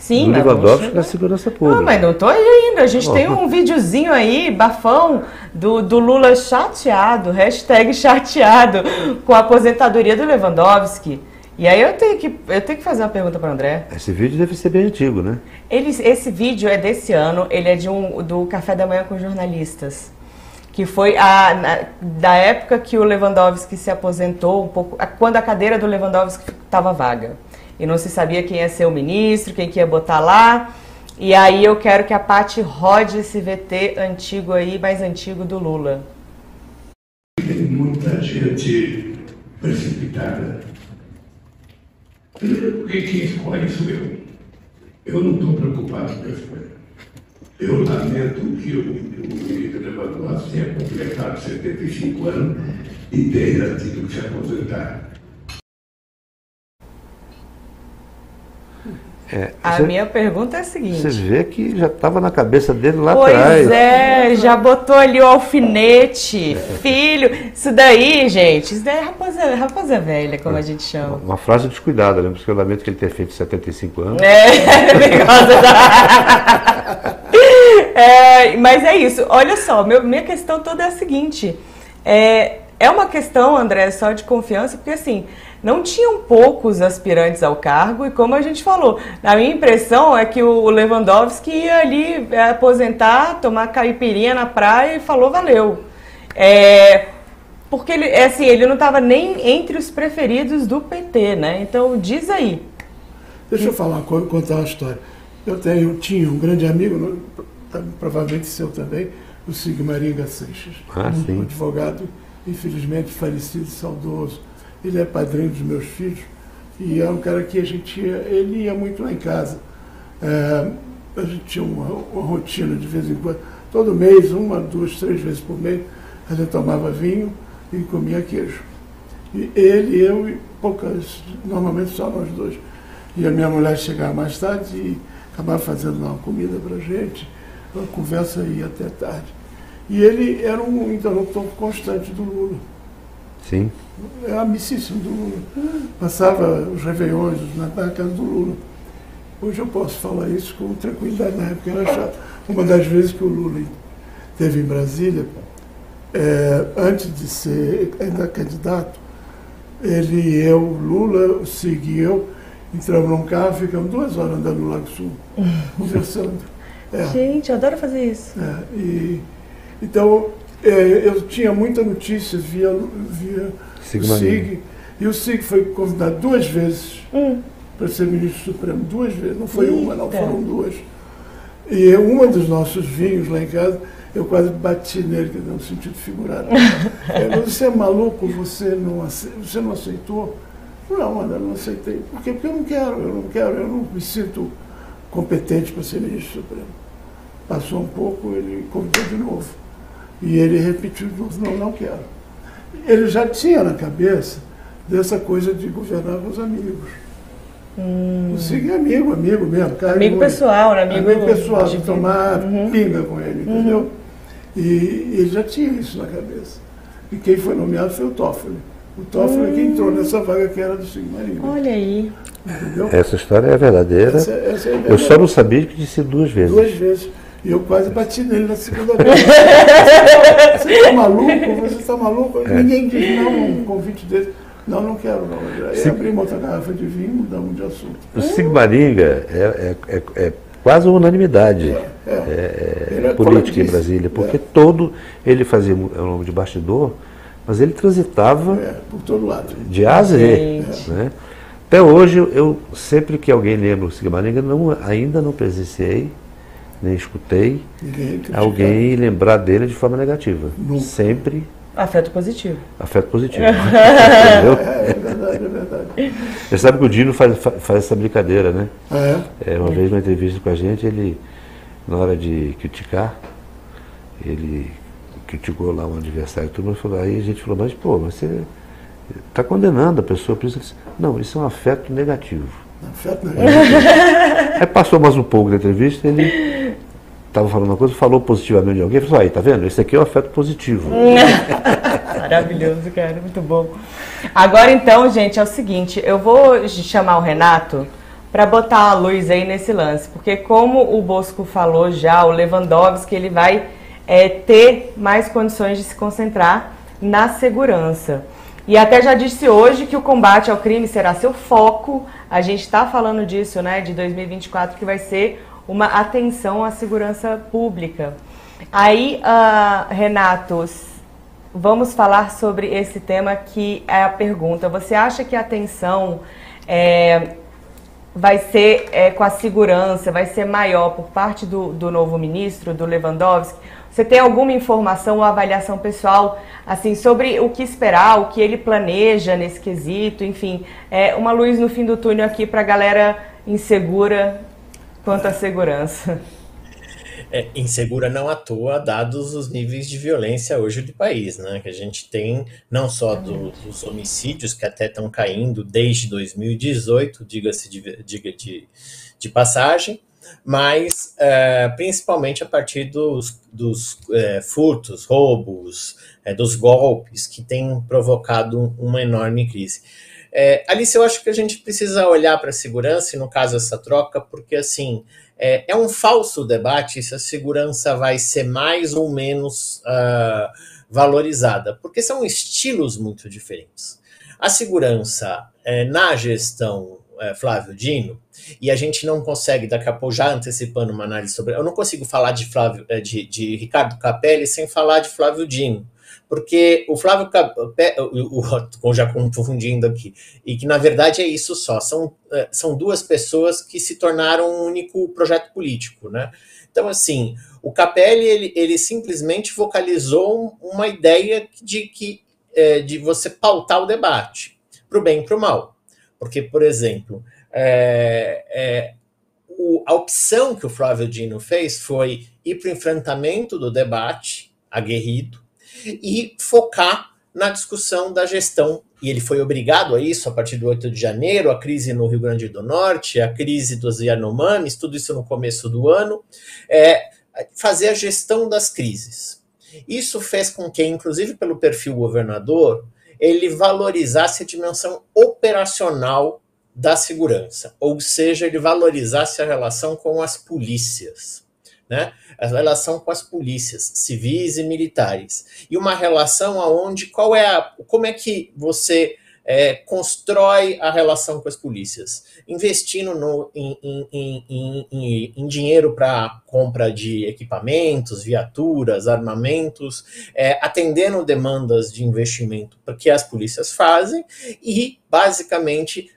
[SPEAKER 2] Sim,
[SPEAKER 3] do Lewandowski na
[SPEAKER 2] chegar.
[SPEAKER 3] segurança pública.
[SPEAKER 2] Não, mas não aí ainda. A gente
[SPEAKER 3] Bom.
[SPEAKER 2] tem um videozinho aí, bafão, do, do Lula chateado, hashtag chateado, com a aposentadoria do Lewandowski. E aí eu tenho que, eu tenho que fazer uma pergunta para o André.
[SPEAKER 3] Esse vídeo deve ser bem antigo, né?
[SPEAKER 2] Ele, esse vídeo é desse ano, ele é de um, do Café da Manhã com Jornalistas. Que foi a, na- da época que o Lewandowski se aposentou, um pouco, quando a cadeira do Lewandowski estava vaga. E não se sabia quem ia ser o ministro, quem que ia botar lá. E aí eu quero que a Paty rode esse VT antigo aí, mais antigo do Lula.
[SPEAKER 4] Tem muita gente precipitada. Primeiro, porque quem escolhe sou eu. Eu não estou preocupado com a escolha. Eu lamento que o, ministro Lewandowski tenha completado 75 anos e tenha tido que se aposentar.
[SPEAKER 3] É,
[SPEAKER 2] A
[SPEAKER 3] você,
[SPEAKER 2] minha pergunta é a seguinte.
[SPEAKER 3] você vê que já estava na cabeça dele lá
[SPEAKER 2] Pois
[SPEAKER 3] atrás.
[SPEAKER 2] é, já botou ali o alfinete, filho. Isso daí, gente, isso daí é raposa, raposa velha, como a gente chama.
[SPEAKER 3] Uma frase descuidada, né? Porque eu lamento que ele tenha feito 75 anos.
[SPEAKER 2] É, da- É, mas é isso. Olha só, meu- minha questão toda é a seguinte. É, é uma questão, André, só de confiança, porque assim, não tinham poucos aspirantes ao cargo, e como a gente falou, a minha impressão é que o Lewandowski ia ali é, aposentar, tomar caipirinha na praia e falou valeu. É, porque ele, é assim, ele não estava nem entre os preferidos do PT, né? Então diz aí.
[SPEAKER 1] Deixa eu falar, co- contar uma história. Eu tenho, tinha um grande amigo, tá- provavelmente seu também, o Sigmaringa Seixas.
[SPEAKER 3] Ah,
[SPEAKER 1] um
[SPEAKER 3] sim.
[SPEAKER 1] advogado, infelizmente falecido, saudoso. Ele é padrinho dos meus filhos e é um cara que a gente ia, ele ia muito lá em casa. É, a gente tinha uma, uma rotina de vez em quando. Todo mês, uma, duas, três vezes por mês, a gente tomava vinho e comia queijo. E ele, eu e poucas, normalmente só nós dois. E a minha mulher chegava mais tarde e acabava fazendo uma comida para gente, uma conversa ia até tarde. E ele era um interlocutor constante do Lula.
[SPEAKER 3] Sim.
[SPEAKER 1] É amicíssimo do Lula. Passava os réveillões, os natais na casa do Lula. Hoje eu posso falar isso com tranquilidade, na época era chato. Uma das vezes que o Lula esteve em Brasília, é, antes de ser ainda candidato, ele, eu, Lula, e eu, entramos num carro, ficamos duas horas andando no Lago Sul, conversando. É.
[SPEAKER 2] Gente, eu adoro fazer isso.
[SPEAKER 1] É, e, então, é, eu tinha muita notícia via, via
[SPEAKER 3] Sig
[SPEAKER 1] o
[SPEAKER 3] Marinho.
[SPEAKER 1] SIG. E o SIG foi convidado duas vezes
[SPEAKER 2] Hum.
[SPEAKER 1] para ser ministro supremo. Duas vezes, não foi uma, não,
[SPEAKER 2] Eita.
[SPEAKER 1] foram duas. E uma dos nossos vinhos lá em casa, eu quase bati nele, que no sentido figurado. você é maluco, você não, você não aceitou? Não, André, não aceitei. Por quê? Porque eu não quero, eu não quero, eu não me sinto competente para ser ministro supremo. Passou um pouco, ele convidou de novo. E ele repetiu de novo, não, não quero. Ele já tinha na cabeça dessa coisa de governar com os amigos. Hum. O é amigo, amigo mesmo.
[SPEAKER 2] Cara, amigo pessoal, né? Amigo,
[SPEAKER 1] amigo pessoal, de tomar uhum. pinga com ele, entendeu? Uhum. E ele já tinha isso na cabeça. E quem foi nomeado foi o Toffoli. O Toffoli hum. é quem entrou nessa vaga que era do Sigmarinho.
[SPEAKER 2] Olha aí.
[SPEAKER 3] Entendeu? Essa história é verdadeira. Essa, essa é verdadeira. Eu só não sabia que disse duas vezes.
[SPEAKER 1] Duas vezes. E eu quase bati nele na segunda vez. você está maluco? Você está maluco? É. Ninguém diz não um convite desse. Não, não quero não. Aí Sig... abri uma outra garrafa de vinho, mudamos de assunto.
[SPEAKER 3] O Sigmaringa é, é, é, é quase unanimidade é, é. é, é política em Brasília, porque todo ele fazia o nome de bastidor, mas ele transitava
[SPEAKER 1] por todo lado.
[SPEAKER 3] de A a Z. Né? Até hoje, eu sempre que alguém lembra o Sigmaringa, não, ainda não presenciei, nem escutei alguém lembrar dele de forma negativa. Nunca. Sempre
[SPEAKER 2] Afeto positivo.
[SPEAKER 3] Afeto positivo. Entendeu?
[SPEAKER 1] É, é verdade, é verdade.
[SPEAKER 3] Você sabe que o Dino faz, faz essa brincadeira, né?
[SPEAKER 1] É.
[SPEAKER 3] é uma vez, numa entrevista com a gente, ele, na hora de criticar, ele criticou lá um adversário, tudo, falou, aí a gente falou, mas pô, você está condenando a pessoa, por isso disse, não, isso é um afeto negativo.
[SPEAKER 1] Negativo.
[SPEAKER 3] aí passou mais um pouco da entrevista, ele estava falando uma coisa, falou positivamente de alguém, falou, aí, tá vendo? Esse aqui é o afeto positivo.
[SPEAKER 2] Maravilhoso, cara, muito bom. Agora então, gente, é o seguinte, eu vou chamar o Renato para botar a luz aí nesse lance, porque como o Bosco falou já, o Lewandowski, ele vai é, ter mais condições de se concentrar na segurança. E até já disse hoje que o combate ao crime será seu foco. A gente está falando disso, né, de 2024, que vai ser uma atenção à segurança pública. Aí, uh, Renato, vamos falar sobre esse tema que é a pergunta. Você acha que a atenção é, vai ser é, com a segurança, vai ser maior por parte do, do novo ministro, do Lewandowski? Você tem alguma informação ou avaliação pessoal assim sobre o que esperar, o que ele planeja nesse quesito, enfim, é uma luz no fim do túnel aqui para a galera insegura quanto à segurança.
[SPEAKER 5] É, insegura não à toa, dados os níveis de violência hoje do país, né? Que a gente tem não só do, dos homicídios, que até estão caindo desde 2018, diga-se de, diga de, de passagem, mas é, principalmente a partir dos, dos é, furtos, roubos, é, dos golpes que têm provocado uma enorme crise. É, Alice, eu acho que a gente precisa olhar para a segurança, e no caso essa troca, porque assim é, é, um falso debate se a segurança vai ser mais ou menos uh, valorizada, porque são estilos muito diferentes. A segurança é, na gestão é, Flávio Dino, e a gente não consegue, daqui a pouco, já antecipando uma análise sobre. Eu não consigo falar de, Flávio, é, de, de Ricardo Capelli sem falar de Flávio Dino porque o Flávio o, já confundindo aqui, e que na verdade é isso só, são, é, são duas pessoas que se tornaram um único projeto político, né? Então, assim, o Capelli, ele, ele simplesmente vocalizou uma ideia de que é, de você pautar o debate, para o bem e para o mal. Porque, por exemplo, é, é, o, a opção que o Flávio Dino fez foi ir para o enfrentamento do debate aguerrido, e focar na discussão da gestão. E ele foi obrigado a isso a partir do 8 de janeiro, a crise no Rio Grande do Norte, a crise dos Yanomamis, tudo isso no começo do ano, é, fazer a gestão das crises. Isso fez com que, inclusive pelo perfil governador, ele valorizasse a dimensão operacional da segurança, ou seja, ele valorizasse a relação com as polícias né? A relação com as polícias civis e militares. E uma relação aonde qual é a, como é que você é, constrói a relação com as polícias, investindo no, em, em, em, em dinheiro para compra de equipamentos, viaturas, armamentos, é, atendendo demandas de investimento que as polícias fazem e, basicamente,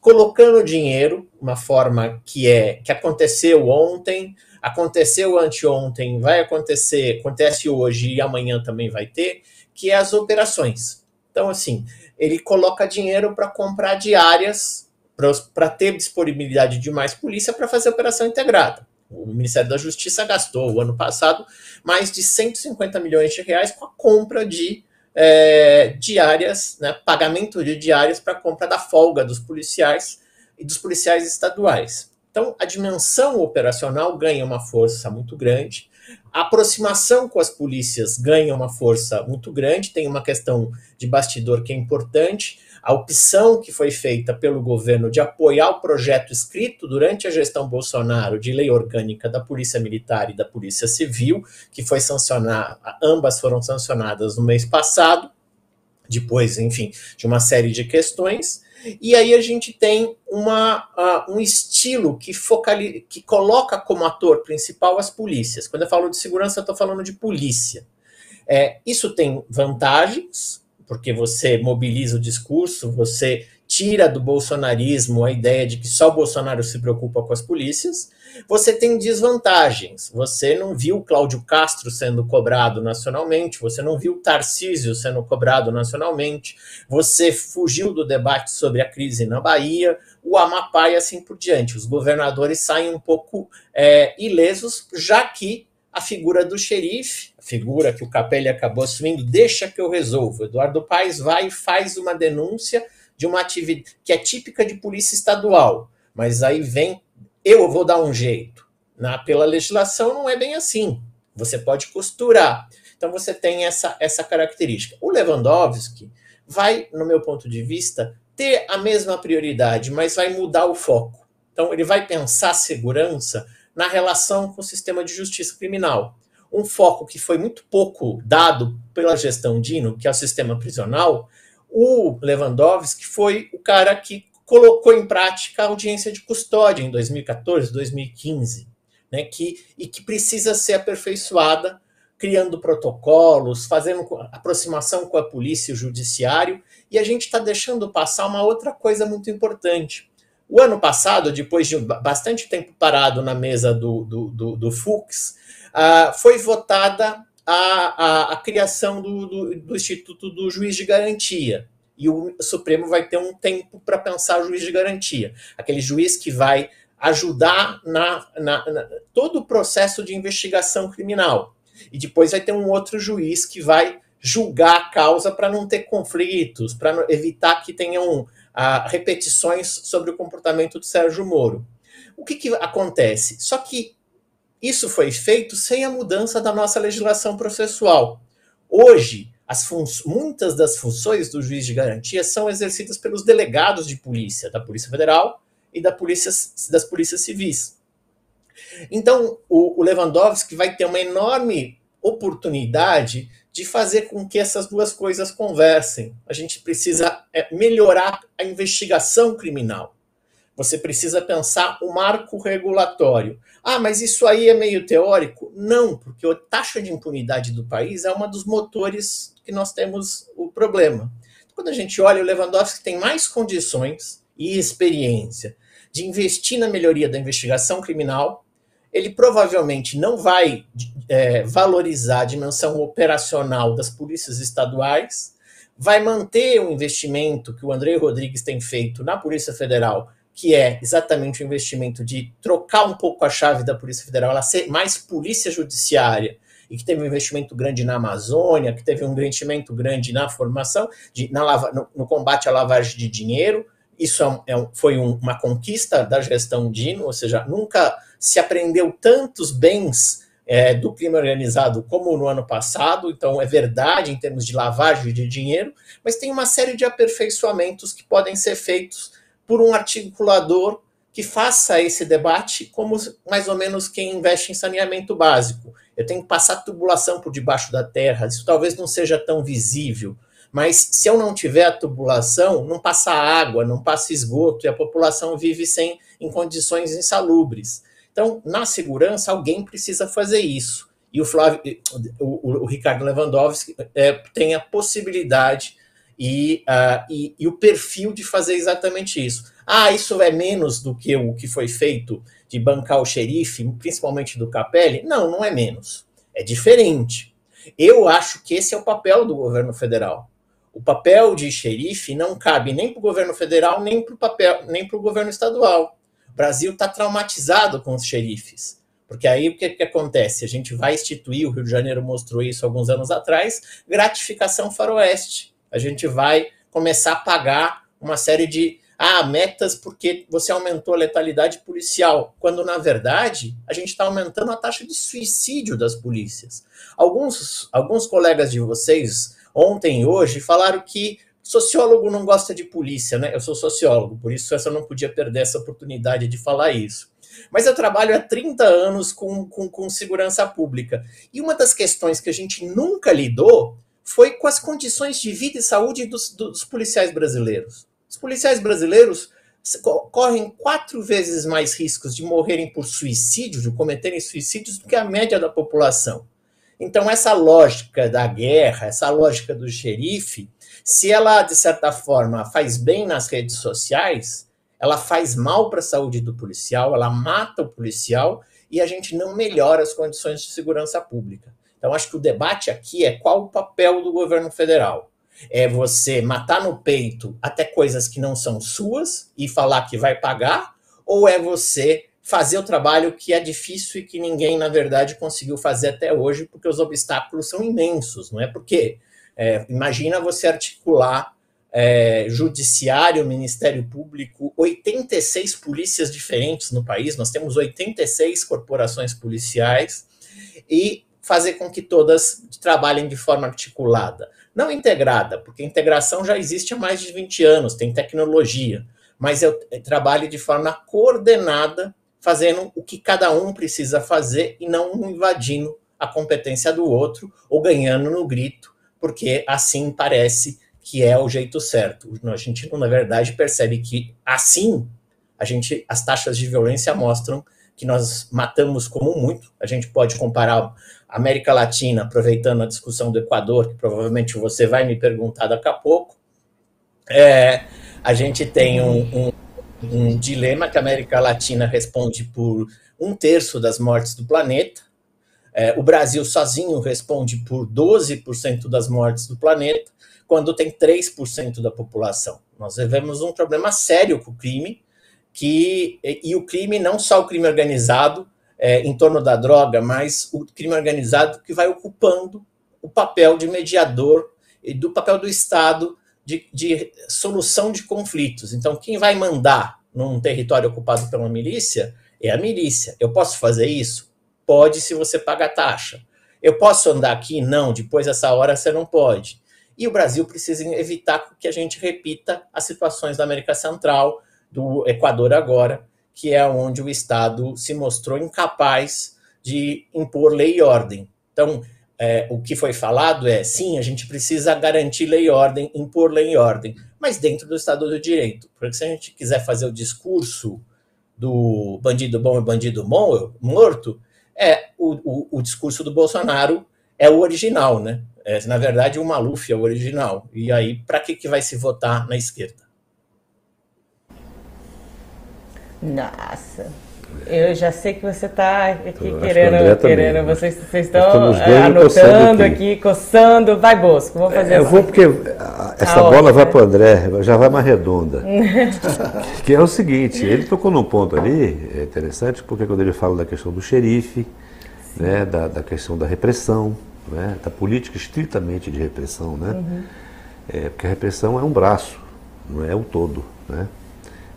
[SPEAKER 5] colocando dinheiro, uma forma que é que aconteceu ontem, aconteceu anteontem, vai acontecer, acontece hoje e amanhã também vai ter, que é as operações. Então, assim, ele coloca dinheiro para comprar diárias, para ter disponibilidade de mais polícia para fazer operação integrada. O Ministério da Justiça gastou, o ano passado, mais de 150 milhões de reais com a compra de é, diárias, né, pagamento de diárias para compra da folga dos policiais e dos policiais estaduais. Então, a dimensão operacional ganha uma força muito grande, a aproximação com as polícias ganha uma força muito grande, tem uma questão de bastidor que é importante. A opção que foi feita pelo governo de apoiar o projeto escrito durante a gestão Bolsonaro de lei orgânica da Polícia Militar e da Polícia Civil, que foi sancionar, ambas foram sancionadas no mês passado, depois, enfim, de uma série de questões. E aí a gente tem uma, uh, um estilo que, focali que coloca como ator principal as polícias. Quando eu falo de segurança, eu estou falando de polícia. É, isso tem vantagens, porque você mobiliza o discurso, você tira do bolsonarismo a ideia de que só o Bolsonaro se preocupa com as polícias. Você tem desvantagens. Você não viu Cláudio Castro sendo cobrado nacionalmente, você não viu Tarcísio sendo cobrado nacionalmente, você fugiu do debate sobre a crise na Bahia, o Amapá e assim por diante. Os governadores saem um pouco é, ilesos, já que a figura do xerife, a figura que o Capelli acabou assumindo, deixa que eu resolvo. Eduardo Paes vai e faz uma denúncia de uma atividade que é típica de polícia estadual, mas aí vem, eu vou dar um jeito. Na, pela legislação não é bem assim. Você pode costurar. Então você tem essa, essa característica. O Lewandowski vai, no meu ponto de vista, ter a mesma prioridade, mas vai mudar o foco. Então ele vai pensar segurança na relação com o sistema de justiça criminal. Um foco que foi muito pouco dado pela gestão Dino, que é o sistema prisional, o Lewandowski foi o cara que colocou em prática a audiência de custódia em 2014, 2015, né, que, e que precisa ser aperfeiçoada, criando protocolos, fazendo aproximação com a polícia e o judiciário, e a gente está deixando passar uma outra coisa muito importante. O ano passado, depois de bastante tempo parado na mesa do, do, do, do Fux, uh, foi votada a, a, a criação do, do, do, Instituto do Juiz de Garantia. E o Supremo vai ter um tempo para pensar o juiz de garantia. Aquele juiz que vai ajudar na, na, na, todo o processo de investigação criminal. E depois vai ter um outro juiz que vai julgar a causa para não ter conflitos, para evitar que tenham ah, repetições sobre o comportamento do Sérgio Moro. O que, que acontece? Só que isso foi feito sem a mudança da nossa legislação processual. Hoje, muitas das funções do juiz de garantia são exercidas pelos delegados de polícia, da Polícia Federal e da polícia, das polícias civis. Então, o, o Lewandowski vai ter uma enorme oportunidade de fazer com que essas duas coisas conversem. A gente precisa é, melhorar a investigação criminal. Você precisa pensar o marco regulatório. Ah, mas isso aí é meio teórico? Não, porque a taxa de impunidade do país é uma dos motores que nós temos o problema. Quando a gente olha, o Lewandowski tem mais condições e experiência de investir na melhoria da investigação criminal. Ele provavelmente não vai é, valorizar a dimensão operacional das polícias estaduais, vai manter o investimento que o André Rodrigues tem feito na Polícia Federal que é exatamente o investimento de trocar um pouco a chave da Polícia Federal, ela ser mais polícia judiciária, e que teve um investimento grande na Amazônia, que teve um investimento grande na formação, de, na lava, no, no, combate à lavagem de dinheiro. Isso é um, é um, foi um, uma conquista da gestão Dino, ou seja, nunca se aprendeu tantos bens é, do crime organizado como no ano passado, então é verdade em termos de lavagem de dinheiro, mas tem uma série de aperfeiçoamentos que podem ser feitos por um articulador que faça esse debate como mais ou menos quem investe em saneamento básico. Eu tenho que passar tubulação por debaixo da terra, isso talvez não seja tão visível, mas se eu não tiver a tubulação, não passa água, não passa esgoto e a população vive sem em condições insalubres. Então, na segurança, alguém precisa fazer isso. E o, Flávio, o, o Ricardo Lewandowski é, tem a possibilidade e, uh, e, e, o perfil de fazer exatamente isso. Ah, isso é menos do que o que foi feito de bancar o xerife, principalmente do Capelli? Não, não é menos. É diferente. Eu acho que esse é o papel do governo federal. O papel de xerife não cabe nem para o governo federal, nem para o papel, nem para o governo estadual. O Brasil está traumatizado com os xerifes. Porque aí o que, que acontece? A gente vai instituir, o Rio de Janeiro mostrou isso alguns anos atrás, gratificação faroeste. A gente vai começar a pagar uma série de ah, metas porque você aumentou a letalidade policial, quando na verdade a gente está aumentando a taxa de suicídio das polícias. Alguns, alguns colegas de vocês, ontem e hoje, falaram que sociólogo não gosta de polícia, né? Eu sou sociólogo, por isso eu não podia perder essa oportunidade de falar isso. Mas eu trabalho há 30 anos com, com, com segurança pública. E uma das questões que a gente nunca lidou foi com as condições de vida e saúde dos, dos policiais brasileiros. Os policiais brasileiros correm quatro vezes mais riscos de morrerem por suicídio, de cometerem suicídios, do que a média da população. Então, essa lógica da guerra, essa lógica do xerife, se ela, de certa forma, faz bem nas redes sociais, ela faz mal para a saúde do policial, ela mata o policial e a gente não melhora as condições de segurança pública. Então, acho que o debate aqui é qual o papel do governo federal. É você matar no peito até coisas que não são suas e falar que vai pagar, ou é você fazer o trabalho que é difícil e que ninguém, na verdade, conseguiu fazer até hoje, porque os obstáculos são imensos, não é? Porque é, imagina você articular é, judiciário, Ministério Público, 86 polícias diferentes no país, nós temos 86 corporações policiais, e fazer com que todas trabalhem de forma articulada. Não integrada, porque integração já existe há mais de 20 anos, tem tecnologia, mas eu trabalho de forma coordenada, fazendo o que cada um precisa fazer e não invadindo a competência do outro ou ganhando no grito, porque assim parece que é o jeito certo. A gente, na verdade, percebe que assim a gente, as taxas de violência mostram que nós matamos como muito. A gente pode comparar América Latina, aproveitando a discussão do Equador, que provavelmente você vai me perguntar daqui a pouco, é, a gente tem um, um, um, dilema que a América Latina responde por um terço das mortes do planeta, é, o Brasil sozinho responde por 12% das mortes do planeta, quando tem 3% da população. Nós vivemos um problema sério com o crime, que, e, o crime, não só o crime organizado, é, em torno da droga, mas o crime organizado que vai ocupando o papel de mediador e do papel do Estado de, de solução de conflitos. Então, quem vai mandar num território ocupado pela milícia é a milícia. Eu posso fazer isso? Pode, se você paga a taxa. Eu posso andar aqui? Não, depois dessa hora você não pode. E o Brasil precisa evitar que a gente repita as situações da América Central, do Equador agora, que é onde o Estado se mostrou incapaz de impor lei e ordem. Então, é, o que foi falado é: sim, a gente precisa garantir lei e ordem, impor lei e ordem, mas dentro do Estado do Direito. Porque se a gente quiser fazer o discurso do bandido bom e bandido morto, é o, o, o discurso do Bolsonaro é o original, né? É, na verdade, o Maluf é o original. E aí, para que, que vai se votar na esquerda?
[SPEAKER 2] Nossa. Eu já sei que você está aqui querendo, querendo vocês, vocês estão anotando aqui. coçando. Vai, Bosco, vamos fazer
[SPEAKER 3] é, Eu vou porque essa bola vai para o André, já vai mais redonda. que é o seguinte, ele tocou num ponto ali, é interessante, porque quando ele fala da questão do xerife, né, da, da questão da repressão, né, da política estritamente de repressão, né? Uhum. É, porque a repressão é um braço, não é o todo, né?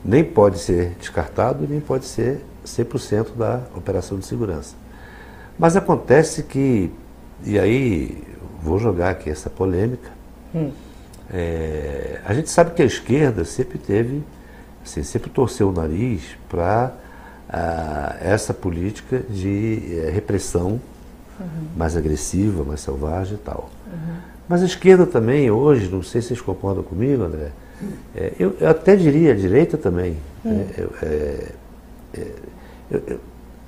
[SPEAKER 3] Nem pode ser descartado, nem pode ser 100% da operação de segurança. Mas acontece que, e aí vou jogar aqui essa polêmica, hum. é, a gente sabe que a esquerda sempre teve, assim, sempre torceu o nariz para ah, essa política de é, repressão uhum. mais agressiva, mais selvagem e tal. Uhum. Mas a esquerda também, hoje, não sei se vocês concordam comigo, André, é, eu, eu, até diria a direita também. Hum. É, é, é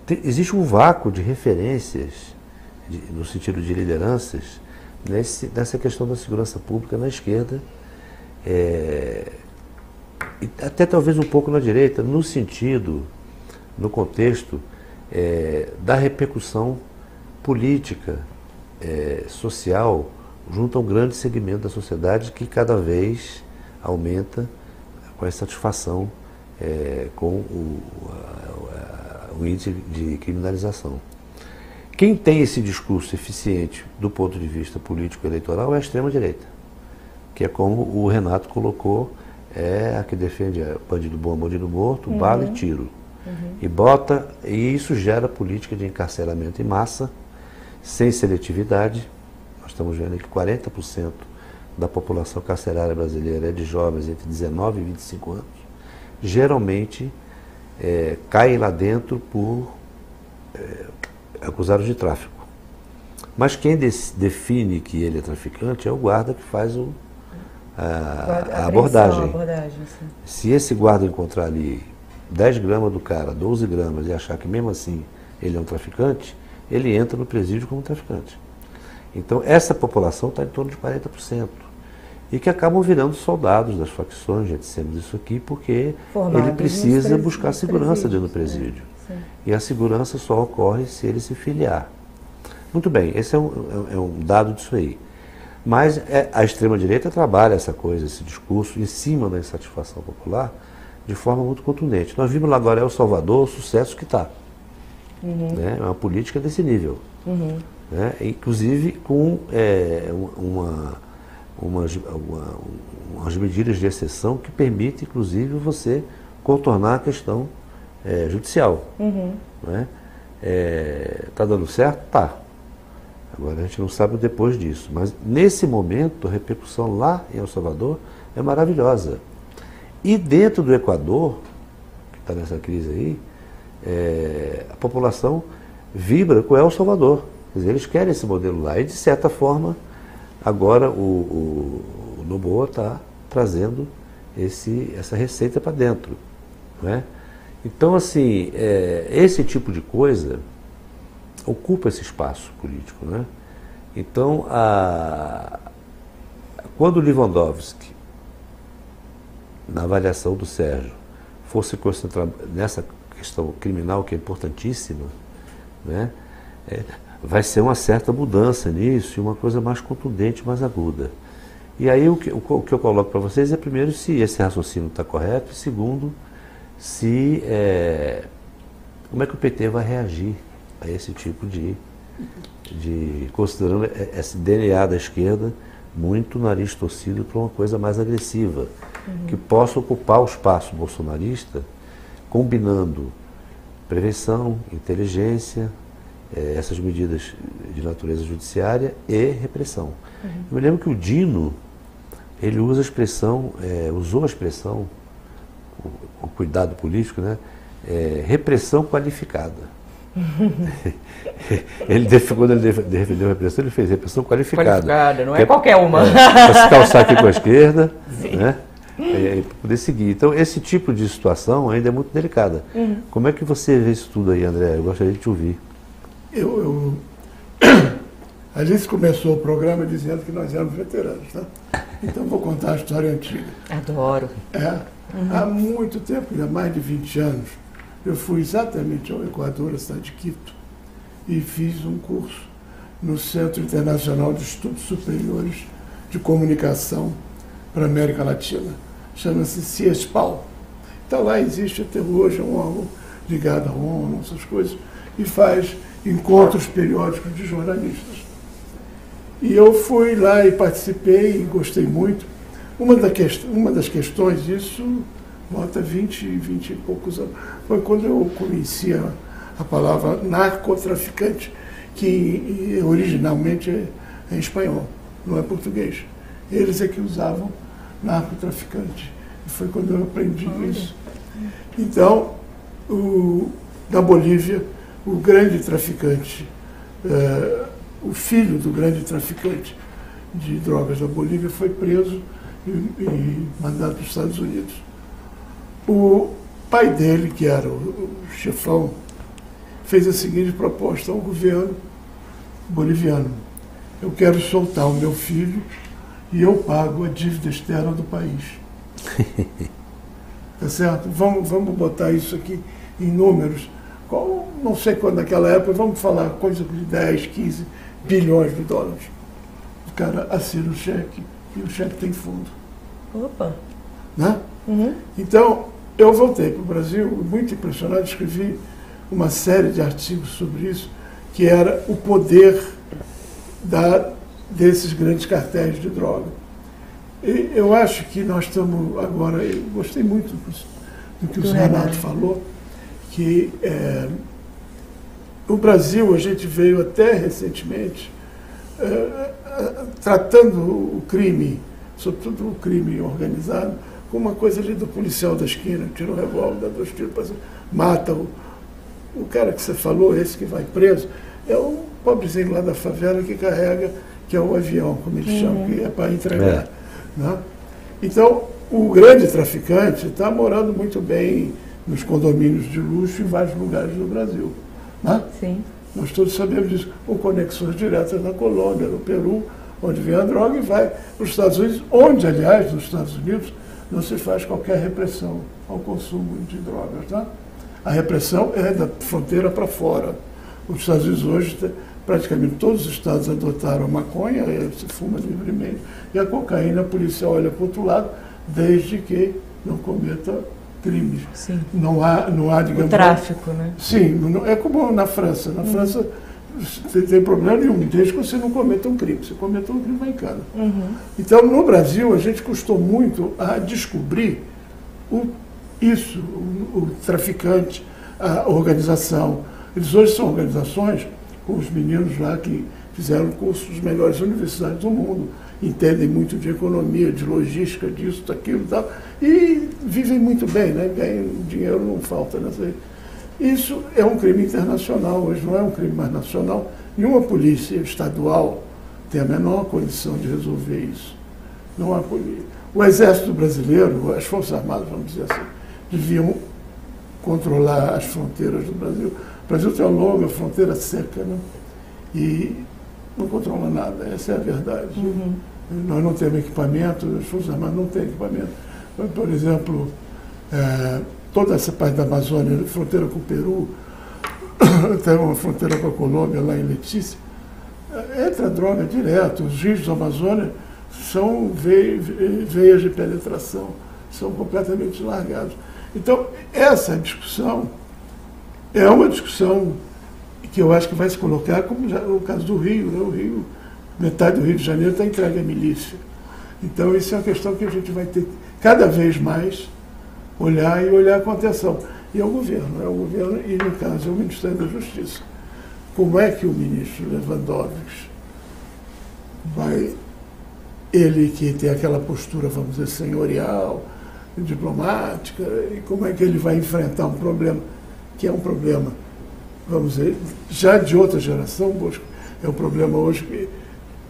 [SPEAKER 3] te, existe um vácuo de referências, de, no sentido de lideranças, nesse, nessa questão da segurança pública na esquerda. É, até talvez um pouco na direita, no sentido, no contexto é, da repercussão política, é, social, junto a um grande segmento da sociedade que cada vez aumenta com a insatisfação é, com o, a, o índice de criminalização. Quem tem esse discurso eficiente do ponto de vista político-eleitoral é a extrema-direita, que é como o Renato colocou, é a que defende bandido bom, bandido morto, uhum. bala e tiro. Uhum. E bota, e isso gera política de encarceramento em massa, sem seletividade. Nós estamos vendo que 40% da população carcerária brasileira é de jovens entre 19 e 25 anos. Geralmente é, caem lá dentro por é, acusados de tráfico. Mas quem define que ele é traficante é o guarda que faz o, a, a, abordagem. abordagem Se esse guarda encontrar ali 10 gramas do cara, 12 gramas, e achar que mesmo assim ele é um traficante, ele entra no presídio como traficante. Então, essa população está em torno de 40%. E que acabam virando soldados das facções, já dissemos isso aqui, porque Formados ele precisa buscar segurança dentro do presídio. É, e a segurança só ocorre se ele se filiar. Muito bem, esse é um, é um dado disso aí. Mas é, a extrema-direita trabalha essa coisa, esse discurso, em cima da insatisfação popular, de forma muito contundente. Nós vimos lá agora El Salvador o sucesso que está. Uhum. Né? É uma política desse nível. Uhum. Né? Inclusive com é, uma, umas, uma, umas medidas de exceção que permitem, inclusive, você contornar a questão é, judicial. Uhum. Né? É, tá dando certo? Tá. Agora a gente não sabe depois disso. Mas nesse momento, a repercussão lá em El Salvador é maravilhosa. E dentro do Equador, que está nessa crise aí, é, a população vibra com El Salvador. Quer dizer, eles querem esse modelo lá. E, de certa forma, agora o, o, o Noboa está trazendo esse, essa receita para dentro. Né? Então, assim, é, esse tipo de coisa ocupa esse espaço político. Né? Então, a, quando Lewandowski na avaliação do Sérgio, fosse concentrar nessa questão criminal, que é importantíssima, né, é, vai ser uma certa mudança nisso e uma coisa mais contundente, mais aguda. E aí o que, o, o que eu coloco para vocês é, primeiro, se esse raciocínio está correto, e segundo, se é, como é que o PT vai reagir a esse tipo de, de considerando esse DNA da esquerda muito nariz torcido para uma coisa mais agressiva uhum. que possa ocupar o espaço bolsonarista, combinando prevenção, inteligência, eh, essas medidas de natureza judiciária e repressão. Uhum. Eu me lembro que o Dino, ele usa a expressão, eh, usou a expressão, o, cuidado político, né? Eh, repressão qualificada. ele, quando ele defendeu a repressão, ele fez repressão qualificada.
[SPEAKER 2] Qualificada, não é, é qualquer uma. É,
[SPEAKER 3] para se calçar aqui com a esquerda, Sim. né? é, para poder seguir. Então, esse tipo de situação ainda é muito delicada. Uhum. Como é que você vê isso tudo aí, André? Eu gostaria de te ouvir.
[SPEAKER 1] Eu, eu... A gente começou o programa dizendo que nós éramos veteranos, tá? Então, vou contar a história antiga.
[SPEAKER 2] Adoro.
[SPEAKER 1] É. Uhum. Há muito tempo, há mais de 20 anos, eu fui exatamente ao Equador, a cidade de Quito, e fiz um curso no Centro Internacional de Estudos Superiores de Comunicação para a América Latina. Chama-se CIESPAL. Então lá existe até hoje um órgão ligado à ONU, essas coisas, e faz encontros periódicos de jornalistas. E eu fui lá e participei e gostei muito. Uma, da que, uma das questões disso, bota 20, 20 e poucos anos, foi quando eu conheci a, palavra narcotraficante, que originalmente é, é espanhol, não é português. Eles é que usavam narcotraficante. E foi quando eu aprendi isso. Então, o, na Bolívia, o grande traficante, é, o filho do grande traficante de drogas da Bolívia foi preso e, e mandado para os Estados Unidos. O pai dele, que era o, o chefão, fez a seguinte proposta ao governo boliviano. Eu quero soltar o meu filho e eu pago a dívida externa do país. Tá certo? Vamos, vamos botar isso aqui em números. Qual, não sei quando naquela época, vamos falar coisa de 10, 15 bilhões de dólares. O cara assina o cheque e o cheque tem fundo.
[SPEAKER 2] Opa!
[SPEAKER 1] Né?
[SPEAKER 2] Uhum.
[SPEAKER 1] Então, eu voltei para o Brasil, muito impressionado, escrevi uma série de artigos sobre isso, que era o poder da, desses grandes cartéis de droga. E eu acho que nós estamos agora, eu gostei muito do que o Renato falou, que é, o Brasil, a gente veio até recentemente, é, tratando o crime, sobretudo o crime organizado, como uma coisa ali do policial da esquina, tira o revólver, dá dois tiros, mata o, o cara que você falou, esse que vai preso, é um pobrezinho lá da favela que carrega, que é o avião, como eles uhum. chamam, que é para entregar. É. Né? Então, o grande traficante está morando muito bem nos condomínios de luxo em vários lugares do Brasil. Né?
[SPEAKER 2] Sim.
[SPEAKER 1] Nós todos sabemos disso. Com conexões diretas na Colômbia, no Peru, onde vem a droga e vai para os Estados Unidos, onde, aliás, nos Estados Unidos, não se faz qualquer repressão ao consumo de drogas. Tá? A repressão é da fronteira para fora. Os Estados Unidos hoje praticamente todos os estados adotaram a maconha, se fuma livremente, e a cocaína, a polícia olha para o outro lado, desde que não cometa crimes.
[SPEAKER 2] Sim.
[SPEAKER 1] Não há, não há digamos...
[SPEAKER 2] O tráfico, né?
[SPEAKER 1] Sim, é como na França. Na uhum. França não tem problema nenhum, desde que você não cometa um crime. Se cometa um crime, vai em cana.
[SPEAKER 2] Uhum.
[SPEAKER 1] Então, no Brasil, a gente custou muito a descobrir o, isso, o, o traficante, a organização. Eles hoje são organizações com os meninos lá que fizeram cursos das melhores universidades do mundo, entendem muito de economia, de logística, disso, daquilo e tal, e vivem muito bem, né? Ganham dinheiro, não falta nessa. Isso é um crime internacional, hoje não é um crime mais nacional. Nenhuma polícia estadual tem a menor condição de resolver isso. Não há polícia. O Exército Brasileiro, as Forças Armadas, vamos dizer assim, deviam controlar as fronteiras do Brasil o Brasil tem uma longa fronteira seca, né? E não controla nada, essa é a verdade.
[SPEAKER 2] Uhum.
[SPEAKER 1] Nós não temos equipamento, as Forças Armadas não têm equipamento. Por exemplo, é, toda essa parte da Amazônia, fronteira com o Peru, tem uma fronteira com a Colômbia, lá em Letícia, é, entra droga direto. Os rios da Amazônia são veias de penetração, são completamente largados. Então, essa discussão é uma discussão que eu acho que vai se colocar, como já o caso do Rio, né? o Rio, metade do Rio de Janeiro está entregue à milícia. Então isso é uma questão que a gente vai ter cada vez mais olhar e olhar com atenção. E é o governo, é o governo e no caso é o Ministério da Justiça. Como é que o ministro Lewandowski vai, ele que tem aquela postura, vamos dizer, senhorial, diplomática, e como é que ele vai enfrentar um problema que é um problema, vamos dizer, já de outra geração, Bosco, é um problema hoje que,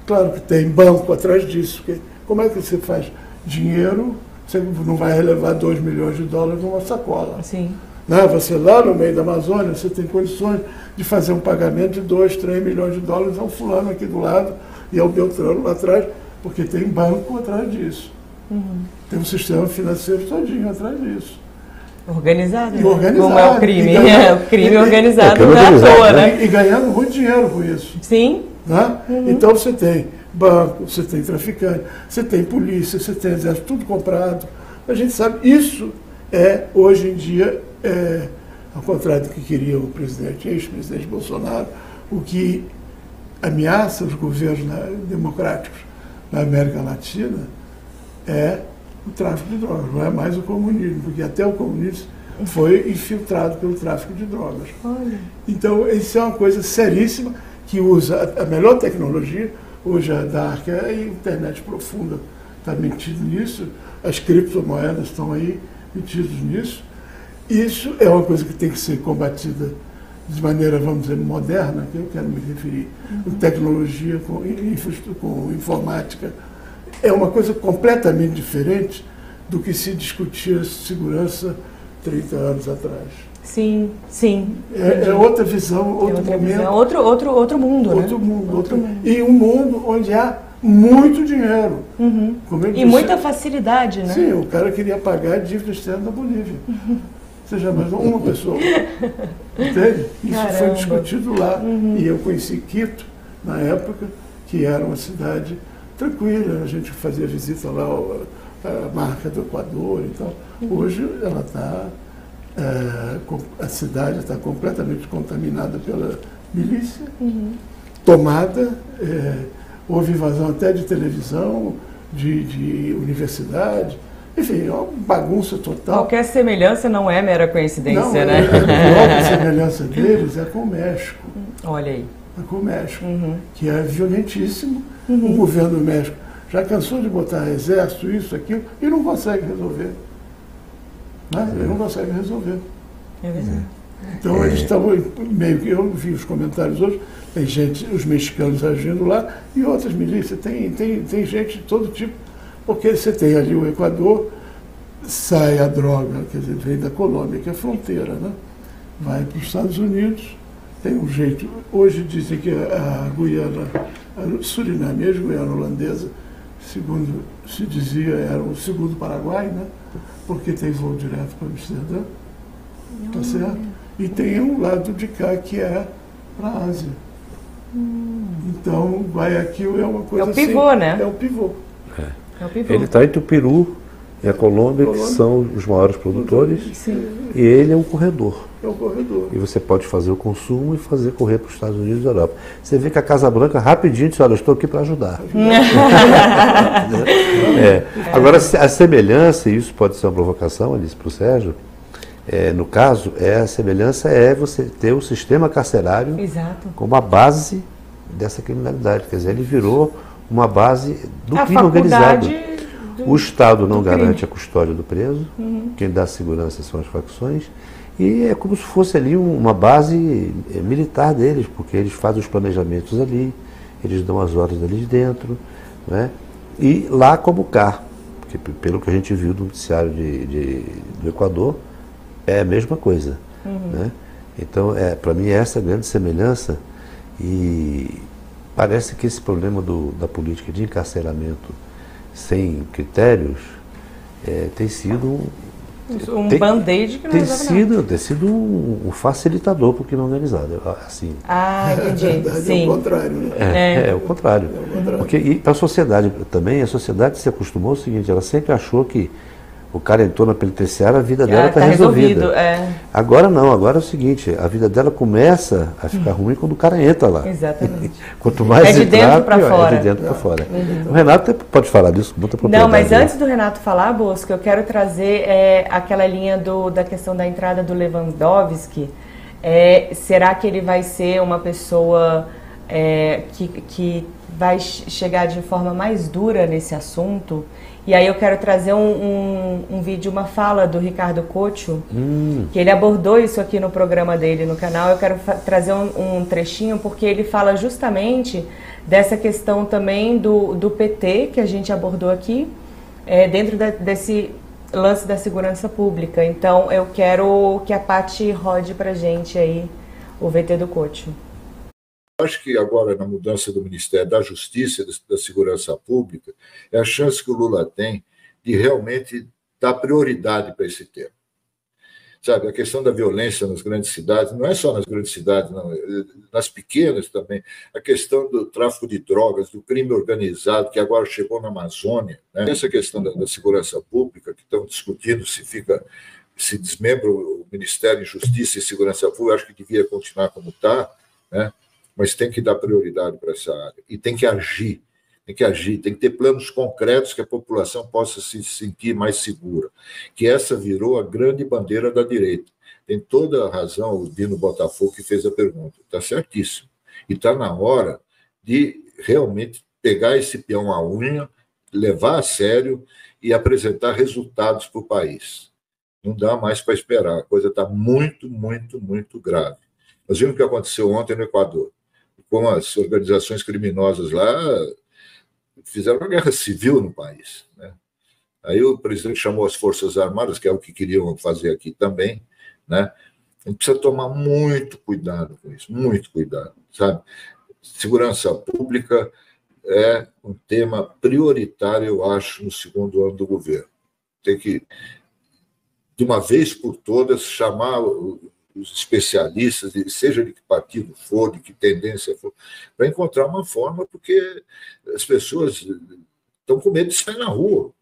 [SPEAKER 1] claro que tem banco atrás disso, porque como é que você faz dinheiro, você não vai relevar 2 milhões de dólares numa sacola.
[SPEAKER 2] Sim.
[SPEAKER 1] Né? Você lá no meio da Amazônia, você tem condições de fazer um pagamento de 2, 3 milhões de dólares ao fulano aqui do lado e ao Beltrano lá atrás, porque tem banco atrás disso.
[SPEAKER 2] Uhum.
[SPEAKER 1] Tem um sistema financeiro todinho atrás disso.
[SPEAKER 2] Organizado, né?
[SPEAKER 1] organizado.
[SPEAKER 2] Como é o crime.
[SPEAKER 1] Ganhando,
[SPEAKER 2] é, o crime
[SPEAKER 1] e,
[SPEAKER 2] organizado
[SPEAKER 3] é,
[SPEAKER 2] não é à toa, né?
[SPEAKER 1] E, e, ganhando muito dinheiro com isso.
[SPEAKER 2] Sim.
[SPEAKER 1] Né?
[SPEAKER 2] Uhum.
[SPEAKER 1] Então você tem banco, você tem traficante, você tem polícia, você tem exército, tudo comprado. A gente sabe, isso é, hoje em dia, é, ao contrário do que queria o presidente, ex-presidente Bolsonaro, o que ameaça os governos né, democráticos na América Latina é o tráfico de drogas, não é mais o comunismo, porque até o comunismo foi infiltrado pelo tráfico de drogas.
[SPEAKER 2] Olha.
[SPEAKER 1] Então, isso é uma coisa seríssima que usa a melhor tecnologia, hoje a Dark, a internet profunda está metido nisso, as criptomoedas estão aí metidas nisso. Isso é uma coisa que tem que ser combatida de maneira, vamos dizer, moderna, que eu quero me referir, com uhum. tecnologia, com, com informática, é uma coisa completamente diferente do que se discutia segurança 30 anos atrás.
[SPEAKER 2] Sim, sim.
[SPEAKER 1] É, é outra visão, outro
[SPEAKER 2] é outra
[SPEAKER 1] momento.
[SPEAKER 2] Visão. Outro, outro, outro mundo,
[SPEAKER 1] outro
[SPEAKER 2] né?
[SPEAKER 1] Mundo, outro, outro mundo. E um mundo onde há muito dinheiro.
[SPEAKER 2] Uhum. e disse, muita facilidade, né?
[SPEAKER 1] Sim, o cara queria pagar a dívida externa da Bolívia. Uhum. Já imaginou uma pessoa? Entende? Isso Caramba. foi discutido lá. Uhum. E eu conheci Quito, na época, que era uma cidade tranquila. A gente fazia visita lá, a marca do Equador e tal. Uhum. Hoje ela está. É, a cidade está completamente contaminada pela milícia, uhum. tomada. É, houve invasão até de televisão, de, de universidade. Enfim, é uma bagunça total.
[SPEAKER 2] Qualquer semelhança não é mera coincidência,
[SPEAKER 1] não,
[SPEAKER 2] né?
[SPEAKER 1] É, a semelhança deles é com o México.
[SPEAKER 2] Olha aí.
[SPEAKER 1] É com o México, uhum. que é violentíssimo. Uhum. O governo do México já cansou de botar exército, isso, aquilo, e não consegue resolver. Né? Ele não consegue resolver.
[SPEAKER 2] É verdade.
[SPEAKER 1] Então eles estão meio que. Eu vi os comentários hoje, tem gente, os mexicanos agindo lá, e outras milícias, tem, tem, tem gente de todo tipo, porque você tem ali o Equador, sai a droga, quer dizer, vem da Colômbia, que é fronteira, né? Vai para os Estados Unidos, tem um jeito. Hoje dizem que a Guiana, a Suriname, a Guiana holandesa, segundo se dizia, era o segundo Paraguai, né? Porque tem voo direto para Amsterdã. Tá certo? E tem um lado de cá que é para a Ásia. Hum. Então, Guayaquil é uma coisa
[SPEAKER 2] É o pivô,
[SPEAKER 1] assim,
[SPEAKER 2] né?
[SPEAKER 1] É o pivô.
[SPEAKER 3] É. É o pivô. Ele está entre o Peru e a Colômbia, Colômbia, que são os maiores produtores, Sim. e ele é um corredor.
[SPEAKER 1] É um corredor.
[SPEAKER 3] E você pode fazer o consumo e fazer correr para os Estados Unidos e Europa. Você vê que a Casa Branca rapidinho disse, olha, eu estou aqui para ajudar. é. Agora, a semelhança, e isso pode ser uma provocação, Alice, para o Sérgio, é, no caso, é a semelhança é você ter o sistema carcerário
[SPEAKER 2] Exato.
[SPEAKER 3] como a base dessa criminalidade. Quer dizer, ele virou uma base do
[SPEAKER 2] a
[SPEAKER 3] crime organizado. O Estado não garante crime. a custódia do preso, uhum. quem dá segurança são as facções, e é como se fosse ali uma base é, militar deles, porque eles fazem os planejamentos ali, eles dão as ordens ali dentro, né? e lá como cá, porque pelo que a gente viu do noticiário de, de do Equador, é a mesma coisa. Uhum. Né? Então, é, para mim, é essa grande semelhança e parece que esse problema do, da política de encarceramento sem critérios é, tem sido
[SPEAKER 2] um band-aid que não
[SPEAKER 3] tem sido, tem sido um, facilitador para o crime organizado. Assim.
[SPEAKER 2] Ah, entendi.
[SPEAKER 1] É,
[SPEAKER 2] Sim.
[SPEAKER 1] É o contrário, né?
[SPEAKER 3] É, é. é o contrário. É o contrário. Porque, e para a sociedade também, a sociedade se acostumou ao seguinte, ela sempre achou que o cara entrou na penitenciária, a vida dela está ah, tá resolvida. É. Agora não, agora é o seguinte, a vida dela começa a ficar ruim quando o cara entra lá.
[SPEAKER 2] Exatamente.
[SPEAKER 3] Quanto mais
[SPEAKER 2] é de dentro para fora.
[SPEAKER 3] É de dentro para fora. Uhum. O Renato pode falar disso com muita propriedade.
[SPEAKER 2] Não, mas antes do Renato falar, Bosco, eu quero trazer é, aquela linha do, da questão da entrada do Lewandowski. É, será que ele vai ser uma pessoa é, que, que vai chegar de forma mais dura nesse assunto? E aí eu quero trazer um, um, um vídeo, uma fala do Ricardo Cocho, hum. que ele abordou isso aqui no programa dele no canal. Eu quero trazer um, um, trechinho porque ele fala justamente dessa questão também do, do PT que a gente abordou aqui, é, dentro de, desse lance da segurança pública. Então eu quero que a Paty rode pra gente aí o VT do Cocho.
[SPEAKER 6] Acho que agora, na mudança do Ministério da Justiça e da Segurança Pública, é a chance que o Lula tem de realmente dar prioridade para esse tema. Sabe, a questão da violência nas grandes cidades, não é só nas grandes cidades, não, nas pequenas também. A questão do tráfico de drogas, do crime organizado, que agora chegou na Amazônia. Né? Essa questão da, da segurança pública, que estão discutindo se fica se desmembra o Ministério de Justiça e Segurança Pública, acho que devia continuar como está, né? Mas tem que dar prioridade para essa área e tem que agir, tem que agir, tem que ter planos concretos que a população possa se sentir mais segura. Que essa virou a grande bandeira da direita. Tem toda a razão o Dino Botafogo que fez a pergunta, está certíssimo. E está na hora de realmente pegar esse peão à unha, levar a sério e apresentar resultados para o país. Não dá mais para esperar, a coisa está muito, muito, muito grave. Nós vimos o que aconteceu ontem no Equador como as organizações criminosas lá fizeram uma guerra civil no país. Né? Aí o presidente chamou as Forças Armadas, que é o que queriam fazer aqui também. Né? A gente precisa tomar muito cuidado com isso, muito cuidado, sabe? Segurança pública é um tema prioritário, eu acho, no segundo ano do governo. Tem que, de uma vez por todas, chamar os especialistas, seja de que partido for, de que tendência for, para encontrar uma forma, porque as pessoas estão com medo de sair na rua.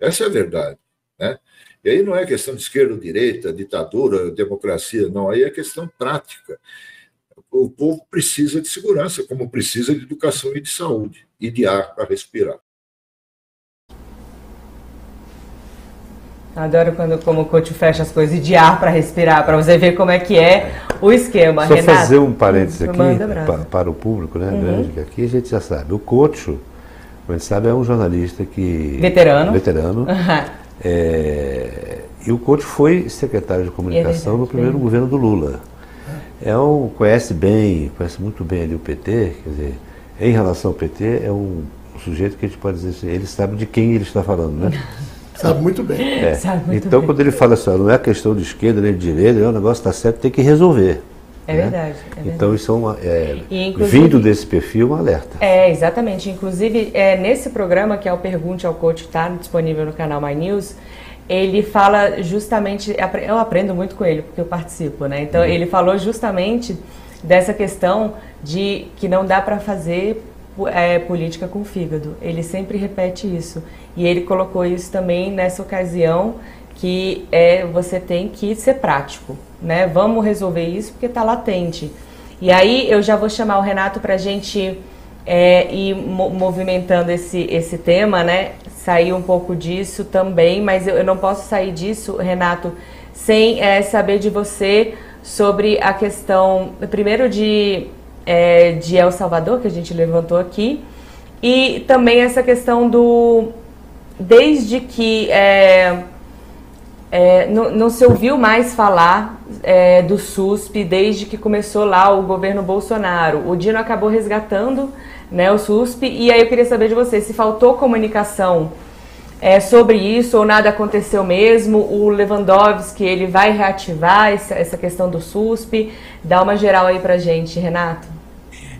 [SPEAKER 6] Essa é a verdade. Né? E aí não é questão de esquerda ou direita, ditadura, democracia, não, aí é questão prática. O povo precisa de segurança, como precisa de educação e de saúde, e de ar para respirar.
[SPEAKER 2] Adoro quando como o coach fecha as coisas de ar para respirar, para você ver como é que é o esquema.
[SPEAKER 3] Só Renato, fazer um parênteses aqui para, para, o público, né, uhum. grande, que aqui a gente já sabe. O coach, como a gente sabe, é um jornalista que...
[SPEAKER 2] Veterano.
[SPEAKER 3] Veterano. Uhum. É, e o coach foi secretário de comunicação é no primeiro governo do Lula. É um, conhece bem, conhece muito bem ali o PT, quer dizer, em relação ao PT, é um, um sujeito que a gente pode dizer assim, ele sabe de quem ele está falando, né?
[SPEAKER 1] Sabe muito bem.
[SPEAKER 3] É.
[SPEAKER 1] Sabe
[SPEAKER 3] muito então, bem. quando ele fala assim, não é questão de esquerda nem de direita, o negócio está certo, tem que resolver.
[SPEAKER 2] É, né? verdade, é
[SPEAKER 3] Então, isso é, uma, é vindo desse perfil, um alerta.
[SPEAKER 2] É, exatamente. Inclusive, é, nesse programa, que é o Pergunte ao Coach, está disponível no canal My News, ele fala justamente, eu aprendo muito com ele, porque eu participo, né? Então, uhum. ele falou justamente dessa questão de que não dá para fazer é, política com fígado. Ele sempre repete isso. E ele colocou isso também nessa ocasião que é você tem que ser prático, né? Vamos resolver isso porque está latente. E aí eu já vou chamar o Renato para a gente é, ir movimentando esse, esse tema, né? Sair um pouco disso também, mas eu, eu não posso sair disso, Renato, sem é, saber de você sobre a questão, primeiro de é, de El Salvador, que a gente levantou aqui, e também essa questão do. Desde que é, é, não, não, se ouviu mais falar é, do SUSP desde que começou lá o governo Bolsonaro. O Dino acabou resgatando né, o SUSP, e aí eu queria saber de você se faltou comunicação é, sobre isso ou nada aconteceu mesmo. O Lewandowski ele vai reativar essa, essa questão do SUSP. Dá uma geral aí pra gente, Renato.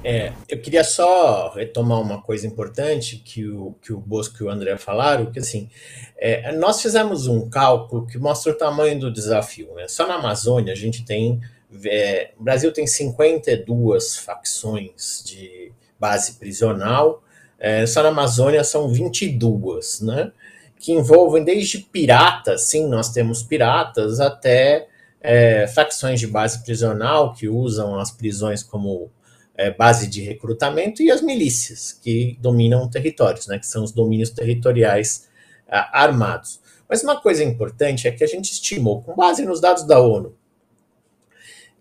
[SPEAKER 5] É, eu queria só retomar uma coisa importante que o, que o Bosco e o André falaram, que assim, é, nós fizemos um cálculo que mostra o tamanho do desafio. Né? Só na Amazônia a gente tem, é, o Brasil tem 52 facções de base prisional, é, só na Amazônia são 22, né? que envolvem desde piratas, sim, nós temos piratas, até é, facções de base prisional que usam as prisões como é, base de recrutamento e as milícias, que dominam territórios, né, que são os domínios territoriais ah, armados. Mas uma coisa importante é que a gente estimou, com base nos dados da ONU,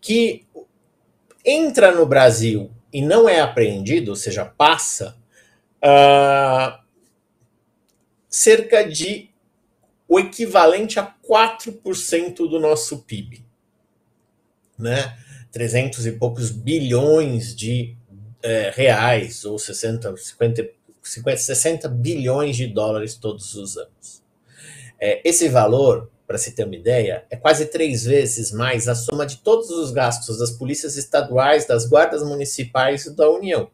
[SPEAKER 5] que entra no Brasil e não é apreendido, ou seja, passa, uh, cerca de o equivalente a 4% do nosso PIB. Né? 300 e poucos bilhões de é, reais, ou 60, 50, 50, 60 bilhões de dólares todos os anos. É, esse valor, para se ter uma ideia, é quase três vezes mais a soma de todos os gastos das polícias estaduais, das guardas municipais e da União.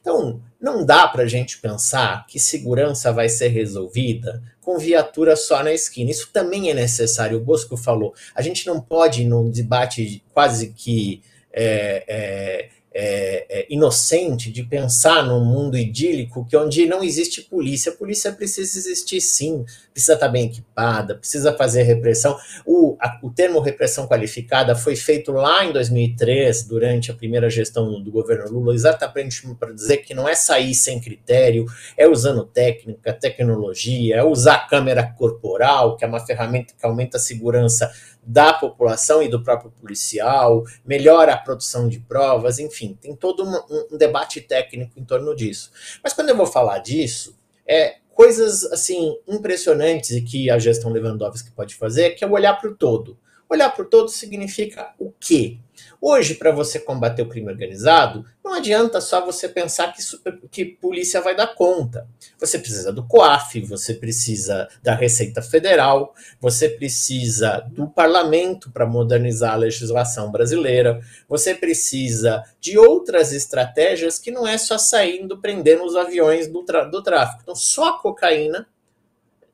[SPEAKER 5] Então, não dá para a gente pensar que segurança vai ser resolvida com viatura só na esquina. Isso também é necessário. O Bosco falou. A gente não pode, num debate quase que é, é, é, é, inocente de pensar num mundo idílico que onde não existe polícia. A polícia precisa existir sim, precisa estar bem equipada, precisa fazer repressão. O, a, o termo repressão qualificada foi feito lá em 2003, durante a primeira gestão do governo Lula, exatamente para dizer que não é sair sem critério, é usando técnica, tecnologia, é usar câmera corporal, que é uma ferramenta que aumenta a segurança da população e do próprio policial, melhora a produção de provas, enfim, tem todo um, um, debate técnico em torno disso. Mas quando eu vou falar disso, é coisas assim impressionantes e que a gestão Lewandowski pode fazer, que é olhar para o todo. Olhar para o todo significa o quê? Hoje, para você combater o crime organizado, não adianta só você pensar que, que polícia vai dar conta. Você precisa do COAF, você precisa da Receita Federal, você precisa do parlamento para modernizar a legislação brasileira, você precisa de outras estratégias que não é só saindo prendendo os aviões do, do tráfico. Então, só a cocaína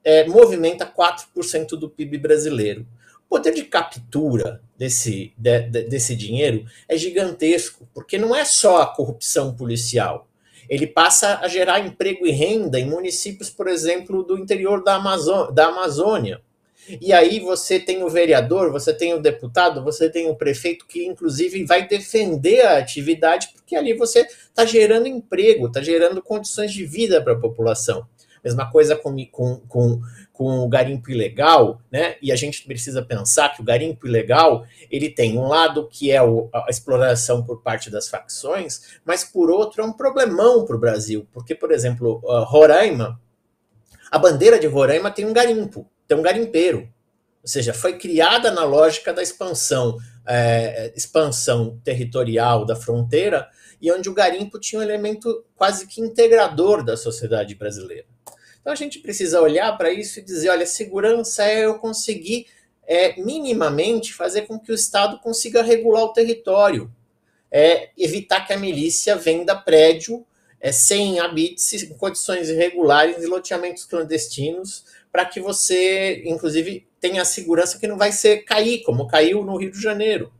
[SPEAKER 5] é, movimenta 4% do PIB brasileiro. Poder de captura desse, de, de, desse dinheiro é gigantesco, porque não é só a corrupção policial. Ele passa a gerar emprego e renda em municípios, por exemplo, do interior da, Amazô da Amazônia. E aí você tem o vereador, você tem o deputado, você tem o prefeito que, inclusive, vai defender a atividade, porque ali você está gerando emprego, está gerando condições de vida para a população. Mesma coisa com, com, com, com o garimpo ilegal, né? E a gente precisa pensar que o garimpo ilegal ele tem um lado que é o, a exploração por parte das facções, mas por outro é um problemão para o Brasil, porque, por exemplo, Roraima, a bandeira de Roraima tem um garimpo, tem um garimpeiro, ou seja, foi criada na lógica da expansão, é, expansão territorial da fronteira e onde o garimpo tinha um elemento quase que integrador da sociedade brasileira. Então a gente precisa olhar para isso e dizer: olha, segurança é eu conseguir é, minimamente fazer com que o Estado consiga regular o território, é, evitar que a milícia venda prédio é, sem habites, em condições irregulares, e loteamentos clandestinos, para que você, inclusive, tenha a segurança que não vai ser cair, como caiu no Rio de Janeiro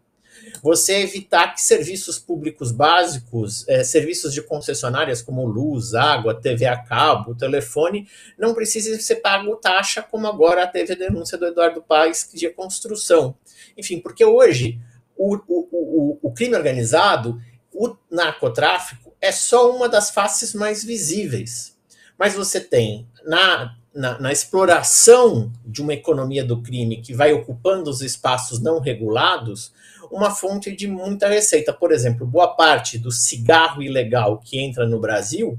[SPEAKER 5] você evitar que serviços públicos básicos, é, serviços de concessionárias como luz, água, TV a cabo, telefone, não precise ser pago taxa, como agora teve a denúncia do Eduardo Paes de construção. Enfim, porque hoje o, o, o, o crime organizado, o narcotráfico, é só uma das faces mais visíveis. Mas você tem na na, na, exploração de uma economia do crime que vai ocupando os espaços não regulados, uma fonte de muita receita. Por exemplo, boa parte do cigarro ilegal que entra no Brasil,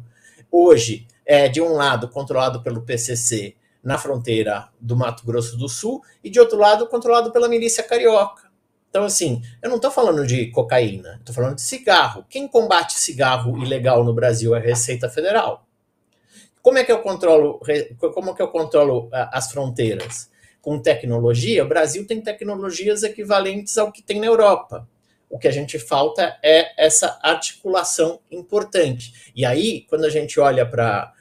[SPEAKER 5] hoje é, de um lado, controlado pelo PCC na fronteira do Mato Grosso do Sul, e de outro lado, controlado pela milícia carioca. Então, assim, eu não estou falando de cocaína, estou falando de cigarro. Quem combate cigarro ilegal no Brasil é a Receita Federal. Como é que eu controlo, como é que eu controlo as fronteiras? Com tecnologia, o Brasil tem tecnologias equivalentes ao que tem na Europa. O que a gente falta é essa articulação importante. E aí, quando a gente olha para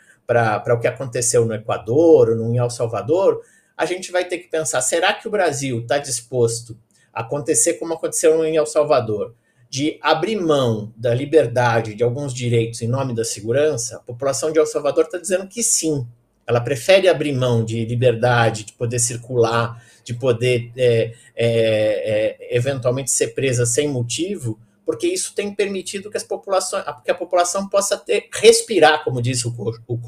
[SPEAKER 5] o que aconteceu no Equador, no El Salvador, a gente vai ter que pensar: será que o Brasil está disposto a acontecer como aconteceu no El Salvador? De abrir mão da liberdade de alguns direitos em nome da segurança? A população de El Salvador está dizendo que sim. Ela prefere abrir mão de liberdade, de poder circular, de poder é, é, é, eventualmente ser presa sem motivo, porque isso tem permitido que, as populações, que a população possa ter respirar, como disse o, o.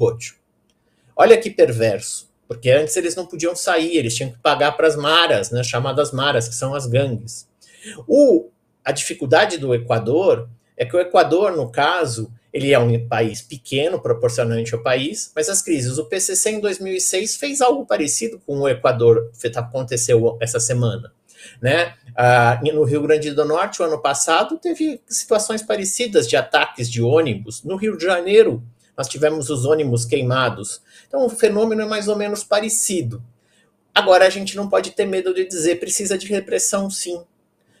[SPEAKER 5] Olha que perverso, porque antes eles não podiam sair, eles tinham que pagar para as maras, né, chamadas maras, que são as gangues. O, a dificuldade do Equador é que o Equador, no caso, ele é um país pequeno proporcionalmente ao país, mas as crises. O PCC em 2006 fez algo parecido com o Equador, aconteceu essa semana. Né? Ah, no Rio Grande do Norte, o ano passado, teve situações parecidas de ataques de ônibus. No Rio de Janeiro, nós tivemos os ônibus queimados. Então, o fenômeno é mais ou menos parecido. Agora, a gente não pode ter medo de dizer precisa de repressão, sim.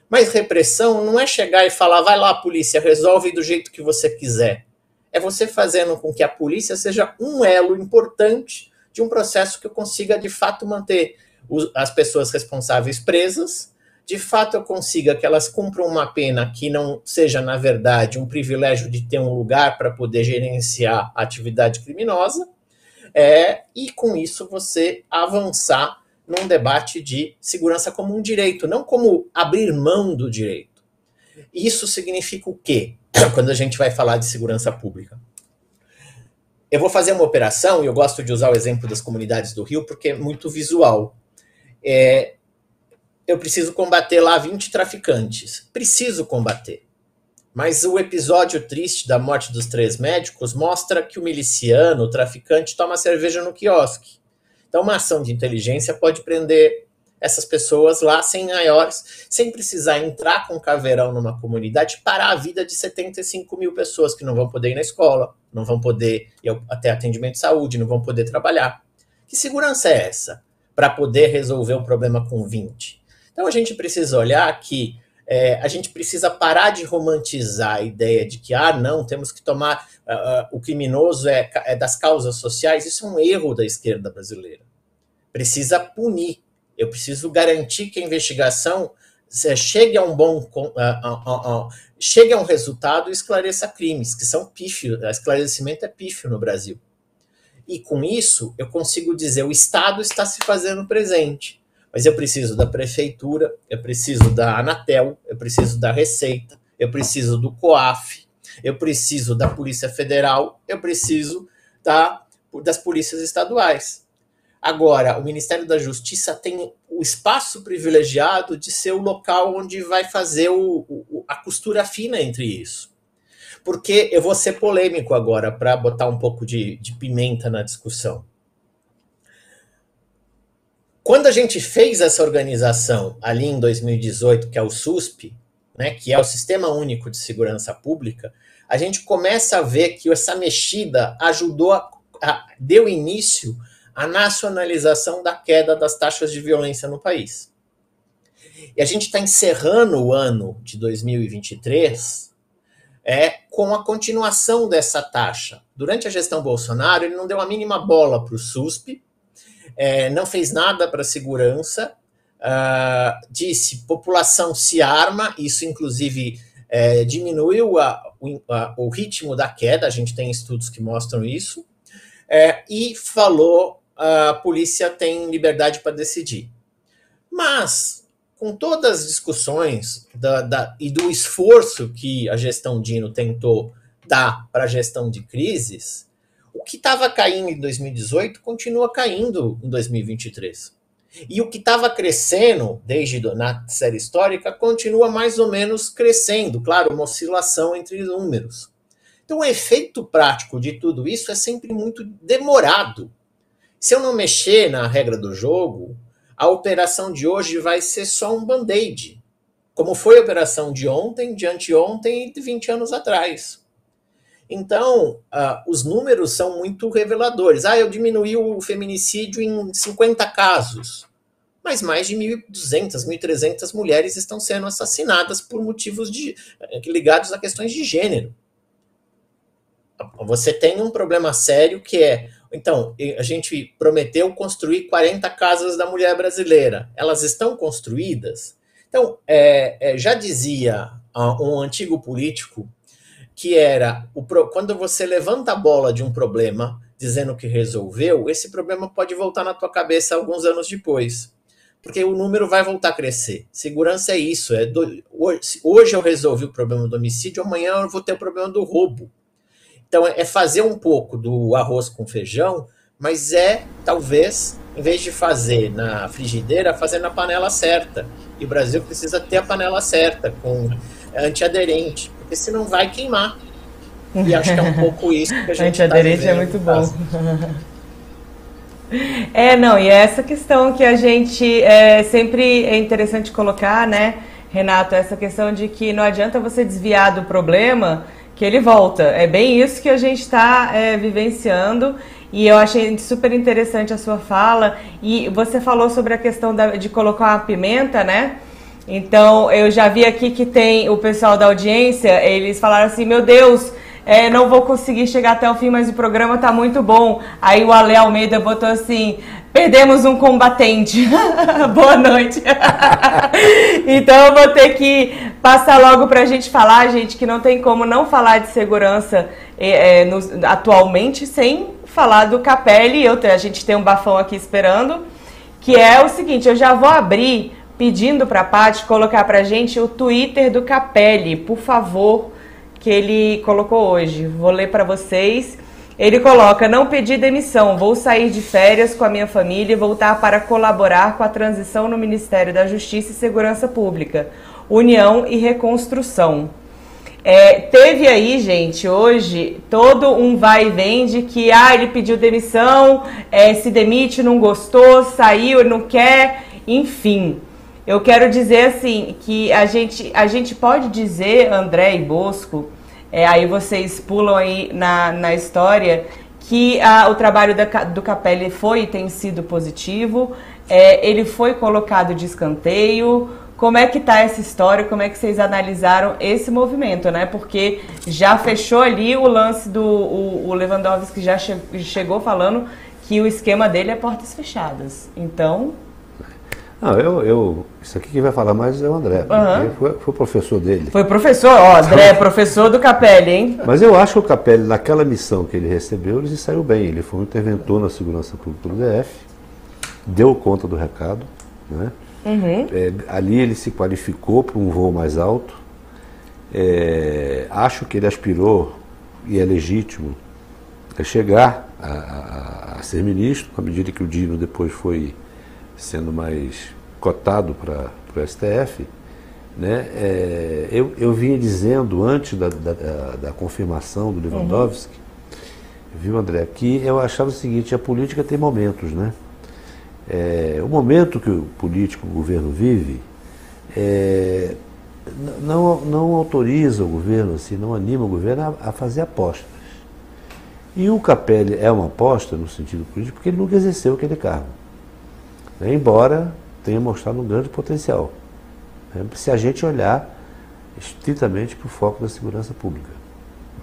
[SPEAKER 5] Mas repressão não é chegar e falar, vai lá, polícia, resolve do jeito que você quiser. É você fazendo com que a polícia seja um elo importante de um processo que eu consiga, de fato, manter as pessoas responsáveis presas, de fato eu consiga que elas cumpram uma pena que não seja, na verdade, um privilégio de ter um lugar para poder gerenciar a atividade criminosa, é, e com isso você avançar num debate de segurança como um direito, não como abrir mão do direito. Isso significa o quê quando a gente vai falar de segurança pública? Eu vou fazer uma operação, e eu gosto de usar o exemplo das comunidades do Rio porque é muito visual. É, eu preciso combater lá 20 traficantes. Preciso combater. Mas o episódio triste da morte dos três médicos mostra que o miliciano, o traficante, toma cerveja no quiosque. Então, uma ação de inteligência pode prender essas pessoas lá sem maiores, sem precisar entrar com caveirão numa comunidade, parar a vida de 75 mil pessoas que não vão poder ir na escola, não vão poder ir até atendimento de saúde, não vão poder trabalhar. Que segurança é essa para poder resolver um problema com 20? Então a gente precisa olhar que é, a gente precisa parar de romantizar a ideia de que, ah, não, temos que tomar uh, o criminoso é, é das causas sociais. Isso é um erro da esquerda brasileira. Precisa punir eu preciso garantir que a investigação chegue a um bom chegue a um resultado e esclareça crimes que são pífios. O esclarecimento é pífio no Brasil. E com isso eu consigo dizer o Estado está se fazendo presente, mas eu preciso da prefeitura, eu preciso da Anatel, eu preciso da Receita, eu preciso do COAF, eu preciso da Polícia Federal, eu preciso da, das polícias estaduais. Agora, o Ministério da Justiça tem o espaço privilegiado de ser o local onde vai fazer o, o, a costura fina entre isso. Porque eu vou ser polêmico agora para botar um pouco de, de pimenta na discussão. Quando a gente fez essa organização ali em 2018, que é o SUSP, né, que é o Sistema Único de Segurança Pública, a gente começa a ver que essa mexida ajudou, a, a, deu início a nacionalização da queda das taxas de violência no país. E a gente está encerrando o ano de 2023 é, com a continuação dessa taxa. Durante a gestão Bolsonaro, ele não deu a mínima bola para o SUSP, é, não fez nada para a segurança, uh, disse população se arma, isso inclusive é, diminuiu a, o, a, o, ritmo da queda, a gente tem estudos que mostram isso, é, e falou a polícia tem liberdade para decidir. Mas, com todas as discussões da, da, e do esforço que a gestão Dino tentou dar para a gestão de crises, o que estava caindo em 2018 continua caindo em 2023. E o que estava crescendo desde na série histórica continua mais ou menos crescendo, claro, uma oscilação entre números. Então, o efeito prático de tudo isso é sempre muito demorado. Se eu não mexer na regra do jogo, a operação de hoje vai ser só um band-aid, como foi a operação de ontem, de anteontem e de 20 anos atrás. Então, uh, os números são muito reveladores. Ah, eu diminuí o feminicídio em 50 casos, mas mais de 1.200, 1.300 mulheres estão sendo assassinadas por motivos de, eh, ligados a questões de gênero. Você tem um problema sério que é então, a gente prometeu construir 40 casas da mulher brasileira. Elas estão construídas? Então, é, é, já dizia uh, um antigo político que era o, quando você levanta a bola de um problema dizendo que resolveu, esse problema pode voltar na tua cabeça alguns anos depois. Porque o número vai voltar a crescer. Segurança é isso. É do, hoje eu resolvi o problema do homicídio, amanhã eu vou ter o problema do roubo. Então, é fazer um pouco do arroz com feijão, mas é, talvez, em vez de fazer na frigideira, fazer na panela certa. E o Brasil precisa ter a panela certa, com antiaderente, porque senão vai queimar. E acho que é um pouco isso que a gente
[SPEAKER 2] Antiaderente tá é muito bom. É, não, e é essa questão que a gente é, sempre é interessante colocar, né, Renato, essa questão de que não adianta você desviar do problema que ele volta. É bem isso que a gente está é, vivenciando. E eu achei super interessante a sua fala. E você falou sobre a questão da, de colocar uma pimenta, né? Então, eu já vi aqui que tem o pessoal da audiência, eles falaram assim: Meu Deus, é, não vou conseguir chegar até o fim, mas o programa está muito bom. Aí o Ale Almeida botou assim: Perdemos um combatente. Boa noite. então eu vou ter que passar logo para a gente falar, gente, que não tem como não falar de segurança é, no, atualmente sem falar do Capelli. Eu, a gente tem um bafão aqui esperando, que é o seguinte: eu já vou abrir pedindo para a Paty colocar para gente o Twitter do Capelli, por favor, que ele colocou hoje. Vou ler para vocês. Ele coloca: Não pedi demissão, vou sair de férias com a minha família e voltar para colaborar com a transição no Ministério da Justiça e Segurança Pública, União e Reconstrução. É, teve aí, gente, hoje todo um vai e vem de que ah, ele pediu demissão, é, se demite, não gostou, saiu, não quer. Enfim, eu quero dizer assim que a gente, a gente pode dizer, André e Bosco, é, aí vocês pulam aí na, na história, que a, o trabalho da, do Capelli foi e tem sido positivo, é, ele foi colocado de escanteio. Como é que está essa história? Como é que vocês analisaram esse movimento, né? Porque já fechou ali o lance do o, o Lewandowski já che, chegou falando que o esquema dele é portas fechadas. Então,
[SPEAKER 3] não, eu, eu, isso aqui quem vai falar mais é o André, uhum. foi, foi professor dele.
[SPEAKER 2] Foi professor, ó, André, professor do Capelli, hein?
[SPEAKER 3] Mas eu acho que o Capelli, naquela missão que ele recebeu, ele saiu bem. Ele foi um interventor na segurança pública do DF, deu conta do recado, né? Uhum. É, ali ele se qualificou para um voo mais alto. É, acho que ele aspirou, e é legítimo, a chegar a, a, a ser ministro, à medida que o Dino depois foi sendo mais cotado para o STF, né, é, eu, eu vinha dizendo antes da, da, da confirmação do Lewandowski, uhum. viu André, que eu achava o seguinte, a política tem momentos, né? É, o momento que o político, o governo vive, é, não, não autoriza o governo, assim, não anima o governo a, a fazer apostas. E o Capelli é uma aposta no sentido político porque ele nunca exerceu aquele cargo né, embora tenha mostrado um grande potencial. Né, se a gente olhar estritamente para o foco da segurança pública.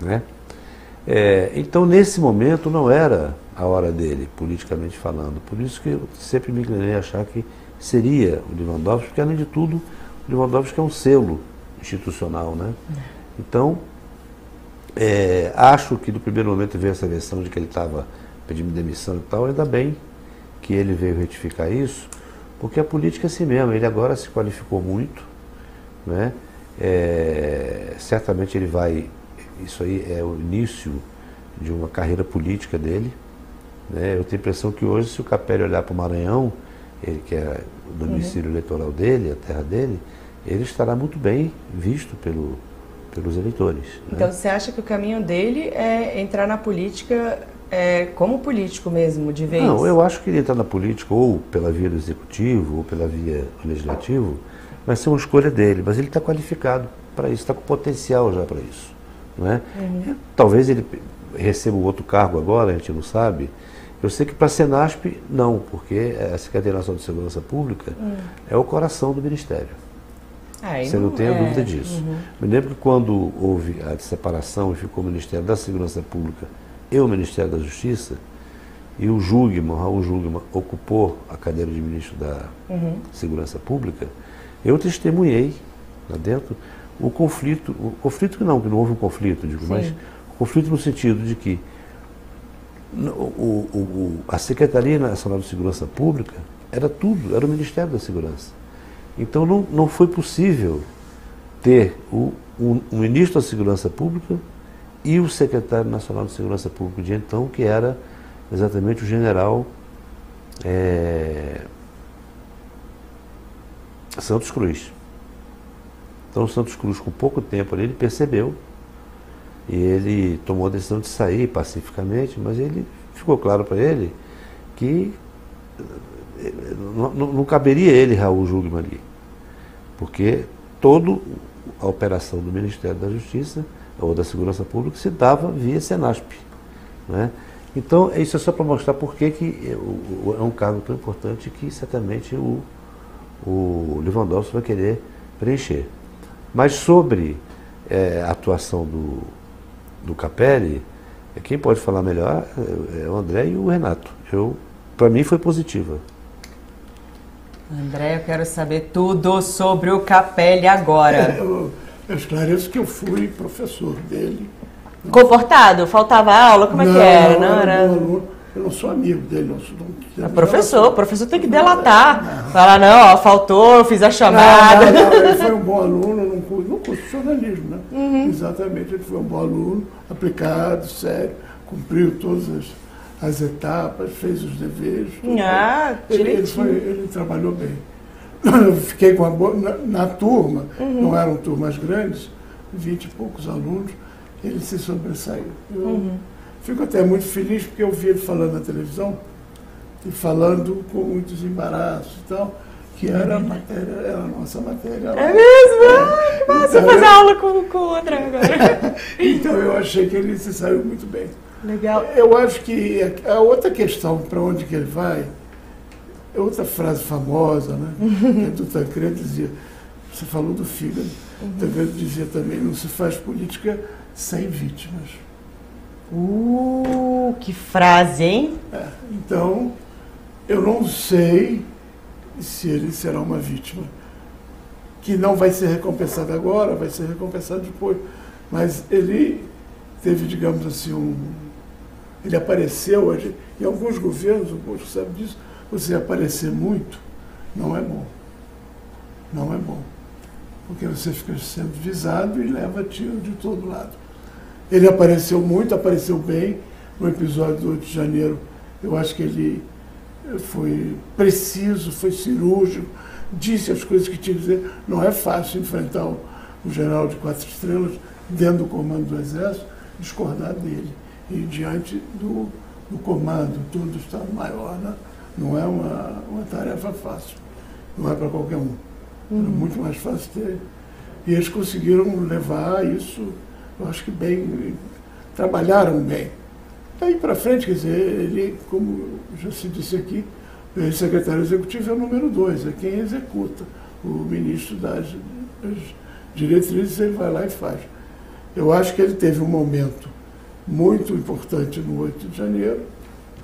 [SPEAKER 3] Né? É, então, nesse momento, não era a hora dele, politicamente falando. Por isso que eu sempre me inclinei a achar que seria o Lewandowski, porque, além de tudo, o Lewandowski é um selo institucional. Né? Então, é, acho que no primeiro momento veio essa versão de que ele estava pedindo demissão e tal, ainda bem que ele veio retificar isso, porque a política é assim mesmo, ele agora se qualificou muito, né? É, certamente ele vai, isso aí é o início de uma carreira política dele. Né? Eu tenho a impressão que hoje, se o Capelli olhar para o Maranhão, ele que é o domicílio uhum. eleitoral dele, a terra dele, ele estará muito bem visto pelo, pelos eleitores. Né?
[SPEAKER 2] Então você acha que o caminho dele é entrar na política é, como político mesmo, de vez?
[SPEAKER 3] Não, eu acho que ele entrar na política ou pela via do executivo ou pela via legislativo vai ser uma escolha dele, mas ele está qualificado para isso, está com potencial já para isso. Não é? Uhum. Talvez ele receba outro cargo agora, a gente não sabe. Eu sei que para a Senasp, não, porque a Secretaria Nacional de Segurança Pública uhum. é o coração do Ministério. Ah, Você não, não tem é. dúvida disso. Uhum. Me lembro que quando houve a separação e ficou o Ministério da Segurança Pública e o Ministério da Justiça, e o Jugman, Raul Jugman, ocupou a cadeira de ministro da uhum. Segurança Pública, eu testemunhei lá dentro o conflito, o conflito que não, que não houve um conflito, digo, Sim. mas o conflito no sentido de que o, o, o, a Secretaria Nacional de Segurança Pública era tudo, era o Ministério da Segurança. Então não, não foi possível ter o, um, um ministro da Segurança Pública e o secretário nacional de Segurança Pública de então, que era exatamente o general é, Santos Cruz. Então, Santos Cruz, com pouco tempo ali, ele percebeu e ele tomou a decisão de sair pacificamente, mas ele ficou claro para ele que eh, não, não, caberia ele, Raul Jugman, ali, porque toda a operação do Ministério da Justiça ou da segurança pública se dava via Senasp. Né? Então, isso é só para mostrar por que, que é um cargo tão importante que certamente o, o Lewandowski vai querer preencher. Mas sobre é, a atuação do, do Capelli, quem pode falar melhor é o André e o Renato. Eu, para mim foi positiva.
[SPEAKER 2] André, eu quero saber tudo sobre o Capelli agora.
[SPEAKER 1] Eu esclareço que eu fui professor dele.
[SPEAKER 2] Comportado? Faltava aula? Como é que era?
[SPEAKER 1] Não, era, era aluno. Eu não sou amigo dele, não sou.
[SPEAKER 2] Não, é professor, o professor tem que delatar. Falar, não, ó, faltou, eu fiz a chamada.
[SPEAKER 1] Não, não, ele foi um bom aluno no curso, no curso de jornalismo, né? Uhum. Exatamente, ele foi um bom aluno, aplicado, sério, cumpriu todas as, as etapas, fez os deveres.
[SPEAKER 2] Ah,
[SPEAKER 1] ele, ele, foi, ele trabalhou bem. Eu fiquei com a boa, na, na turma, uhum. não eram turmas grandes, vinte e poucos alunos, ele se sobressaiu. Eu uhum. fico até muito feliz porque eu vi ele falando na televisão e falando com muitos embaraços e tal. que era a matéria, era a nossa matéria.
[SPEAKER 2] É mesmo? É. Nossa, então, fazer eu... aula com, com outra agora.
[SPEAKER 1] então eu achei que ele se saiu muito bem.
[SPEAKER 2] Legal.
[SPEAKER 1] Eu acho que a outra questão, para onde que ele vai, é outra frase famosa, né? que do Tancredo dizia, você falou do fígado, uhum. Tancredo dizia também, não se faz política sem vítimas.
[SPEAKER 2] Uh, que frase, hein?
[SPEAKER 1] É, então, eu não sei se ele será uma vítima que não vai ser recompensada agora, vai ser recompensada depois. Mas ele teve, digamos assim, um. Ele apareceu hoje. Em alguns governos, o Bolsonaro sabe disso, você aparecer muito não é bom. Não é bom. Porque você fica sendo visado e leva tiro de todo lado. Ele apareceu muito, apareceu bem. No episódio do 8 de janeiro, eu acho que ele foi preciso, foi cirúrgico, disse as coisas que tinha que dizer. Não é fácil enfrentar o, general de quatro estrelas dentro do comando do Exército, discordar dele. E diante do, do comando, todo o Estado-Maior, né? Não é uma, uma tarefa fácil. Não é para qualquer um. Era uhum. muito mais fácil ter. E eles conseguiram levar isso, eu acho que bem, trabalharam bem. Daí para frente, quer dizer, ele, como já se disse aqui, o secretário executivo é o número dois, é quem executa. O ministro das, das diretrizes, ele vai lá e faz. Eu acho que ele teve um momento muito importante no 8 de janeiro,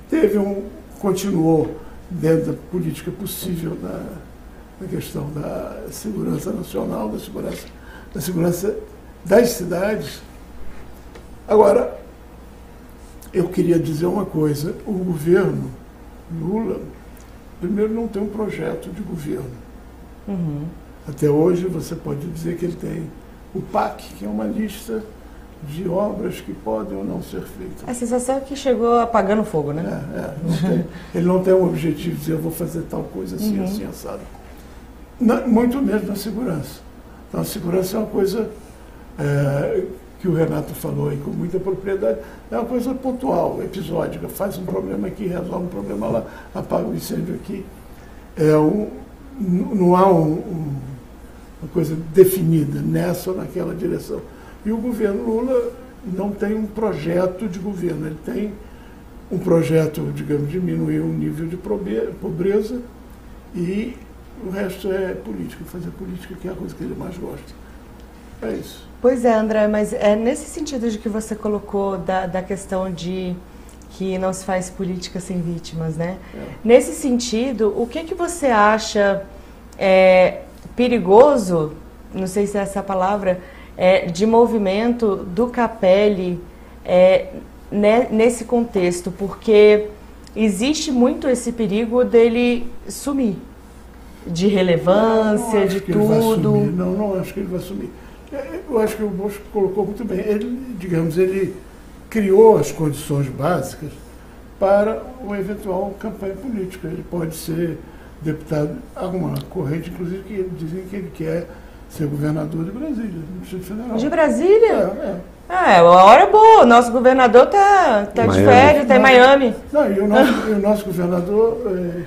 [SPEAKER 1] teve um, continuou dentro da política possível da, da questão da segurança nacional, da segurança, da segurança das cidades. Agora, eu queria dizer uma coisa: o governo Lula, primeiro, não tem um projeto de governo. Uhum. Até hoje, você pode dizer que ele tem o PAC, que é uma lista de obras que podem ou não ser feitas.
[SPEAKER 2] A sensação é que chegou apagando fogo, né?
[SPEAKER 1] É, é, não tem, ele não tem um objetivo de dizer, eu vou fazer tal coisa assim, uhum. assim, assado. Não, muito menos na segurança. Então, a segurança é uma coisa é, que o Renato falou aí com muita propriedade, é uma coisa pontual, episódica, faz um problema aqui, resolve um problema lá, apaga o um incêndio aqui. É um, não há um, um, uma coisa definida nessa ou naquela direção. E o governo Lula não tem um projeto de governo, ele tem um projeto, digamos, diminuir o nível de pobreza e o resto é política, fazer política que é a coisa que ele mais gosta. É isso.
[SPEAKER 2] Pois é, André, mas é nesse sentido de que você colocou da, da questão de que não se faz política sem vítimas, né? É. Nesse sentido, o que, que você acha é, perigoso, não sei se é essa palavra, é, de movimento do Capelli é, né, nesse contexto? Porque existe muito esse perigo dele sumir, de relevância, de tudo.
[SPEAKER 1] Não, não acho que ele vai sumir. É, eu acho que o Bosco colocou muito bem. Ele, digamos, ele criou as condições básicas para uma eventual campanha política. Ele pode ser deputado, há uma corrente, inclusive, que dizem que ele quer ser governador de Brasília, no Distrito Federal.
[SPEAKER 2] De Brasília?
[SPEAKER 1] É, é.
[SPEAKER 2] Ah, é, a hora é boa. O nosso governador está tá, tá de férias, está em Miami.
[SPEAKER 1] Não, e o nosso, e o nosso governador é,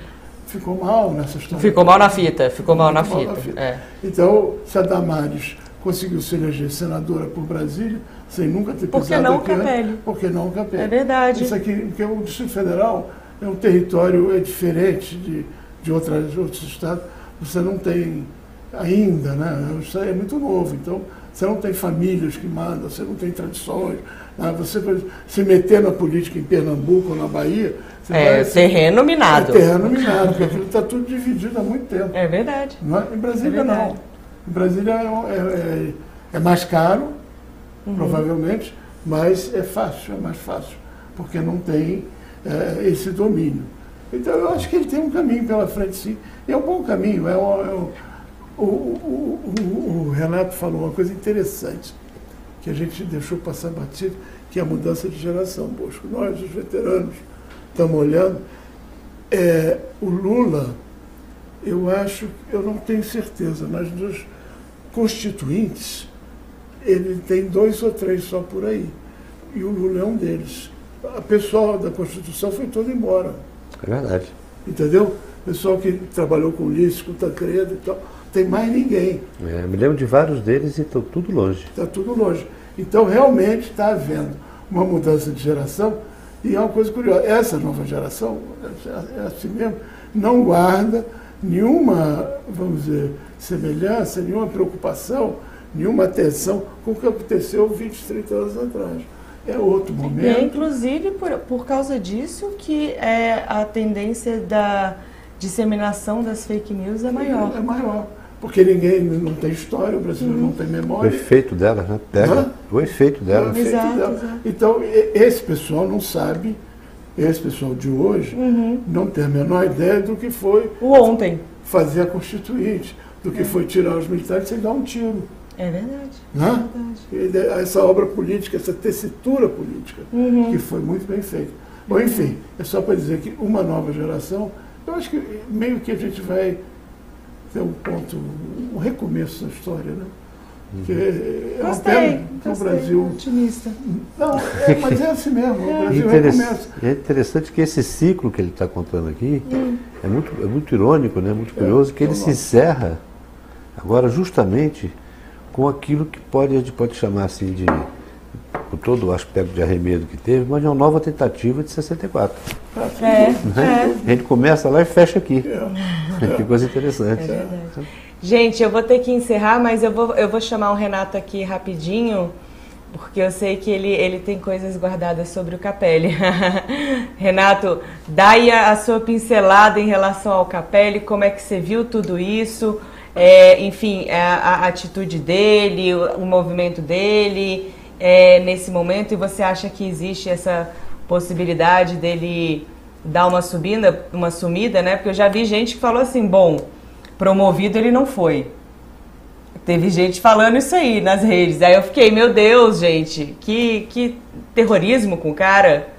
[SPEAKER 1] ficou mal nessa história.
[SPEAKER 2] Ficou mal na fita, ficou mal, na, mal fita. na fita. É.
[SPEAKER 1] Então, se a Damares conseguiu se eleger senadora por Brasília, sem nunca ter
[SPEAKER 2] por
[SPEAKER 1] pisado
[SPEAKER 2] não
[SPEAKER 1] aqui.
[SPEAKER 2] Capelli?
[SPEAKER 1] Por que não Capelli?
[SPEAKER 2] É verdade.
[SPEAKER 1] Isso aqui, porque o Distrito Federal é um território é diferente de, de outras, outros estados. Você não tem ainda, né? Isso é muito novo, então você não tem famílias que mandam, você não tem tradições. Né? Você se meter na política em Pernambuco ou na Bahia.
[SPEAKER 2] é terreno minado.
[SPEAKER 1] É terreno minado, porque aquilo está tudo dividido há muito tempo.
[SPEAKER 2] É verdade.
[SPEAKER 1] É? Em Brasília é não. Em Brasília é, é, é, é mais caro, uhum. provavelmente, mas é fácil, é mais fácil, porque não tem é, esse domínio. Então eu acho que ele tem um caminho pela frente, sim. É um bom caminho. É um, o, o, o, o, Renato falou uma coisa interessante, que a gente deixou passar batido, que é a mudança de geração, Bosco. Nós, os veteranos, estamos olhando. É, o Lula, eu acho, eu não tenho certeza, mas dos constituintes, ele tem dois ou três só por aí. E o Lula é um deles. A pessoa da Constituição foi toda embora.
[SPEAKER 3] É verdade.
[SPEAKER 1] Entendeu? pessoal que trabalhou com Ulisses, com Tancredo e tal. Tem mais ninguém.
[SPEAKER 3] É, me lembro de vários deles e estão tudo longe.
[SPEAKER 1] Está tudo longe. Então, realmente está havendo uma mudança de geração e é uma coisa curiosa. Essa nova geração, é assim mesmo, não guarda nenhuma, vamos dizer, semelhança, nenhuma preocupação, nenhuma atenção com o que aconteceu 20, 30 anos atrás. É outro momento.
[SPEAKER 2] É, inclusive, por, por causa disso que é, a tendência da disseminação das fake news é maior.
[SPEAKER 1] É, é maior. Porque ninguém não tem história, o brasileiro uhum. não tem memória.
[SPEAKER 3] O efeito dela, né? Pega. O efeito dela. O efeito
[SPEAKER 1] exato, dela. Exato. Então, esse pessoal não sabe, esse pessoal de hoje, uhum. não tem a menor ideia do que foi
[SPEAKER 2] o ontem.
[SPEAKER 1] fazer a Constituinte, do que é. foi tirar os militares sem dar um tiro.
[SPEAKER 2] É verdade. Né?
[SPEAKER 1] É verdade. Essa obra política, essa tessitura política, uhum. que foi muito bem feita. Bom, enfim, é só para dizer que uma nova geração, eu acho que meio que a gente vai ter um ponto, um recomeço na história, né? Que
[SPEAKER 2] é uma pena
[SPEAKER 1] que o Brasil.
[SPEAKER 2] Otimista.
[SPEAKER 1] Não, é, mas é assim mesmo. É. O Brasil recomeça.
[SPEAKER 3] É interessante que esse ciclo que ele está contando aqui hum. é, muito, é muito irônico, né? muito curioso, que ele se encerra agora justamente com aquilo que pode, a gente pode chamar assim de, por todo o aspecto de arremedo que teve, mas é uma nova tentativa de 64.
[SPEAKER 2] É, né?
[SPEAKER 3] é. A gente começa lá e fecha aqui. É. Que coisa interessante. É verdade.
[SPEAKER 2] Gente, eu vou ter que encerrar, mas eu vou, eu vou chamar o Renato aqui rapidinho, porque eu sei que ele, ele tem coisas guardadas sobre o Capelli. Renato, dá aí a, a, sua pincelada em relação ao Capelli, como é que você viu tudo isso, é, enfim, a, a, atitude dele, o, o movimento dele é, nesse momento, e você acha que existe essa possibilidade dele dar uma subida, uma sumida, né? Porque eu já vi gente que falou assim, bom, promovido ele não foi. Teve gente falando isso aí nas redes. Aí eu fiquei, meu Deus, gente, que, que terrorismo com o cara.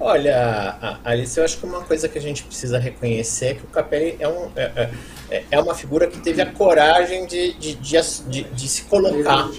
[SPEAKER 5] Olha, Alice, eu acho que uma coisa que a gente precisa reconhecer é que o Capelli é, um, é, é, é uma figura que teve a coragem de, de, de, de, de se colocar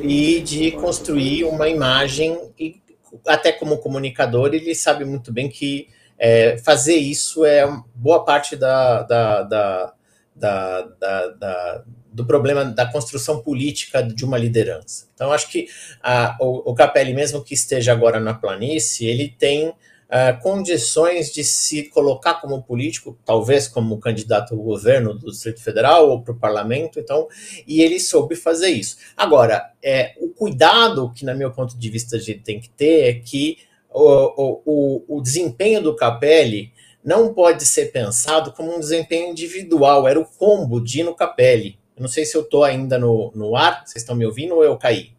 [SPEAKER 5] e de construir uma imagem e até como comunicador, ele sabe muito bem que é, fazer isso é boa parte da, da, da, da, do problema da construção política de uma liderança. Então, acho que a, o, o Capelli, mesmo que esteja agora na planície, ele tem uh, condições de se colocar como político, talvez como candidato ao governo do Distrito Federal ou para o parlamento, então, e ele soube fazer isso. Agora, é, o cuidado que, na meu ponto de vista, a gente tem que ter é que o, o, o desempenho do Capelli não pode ser pensado como um desempenho individual, era o combo Dino Capelli. Eu não sei se eu estou ainda no, no ar, vocês estão me ouvindo ou eu caí?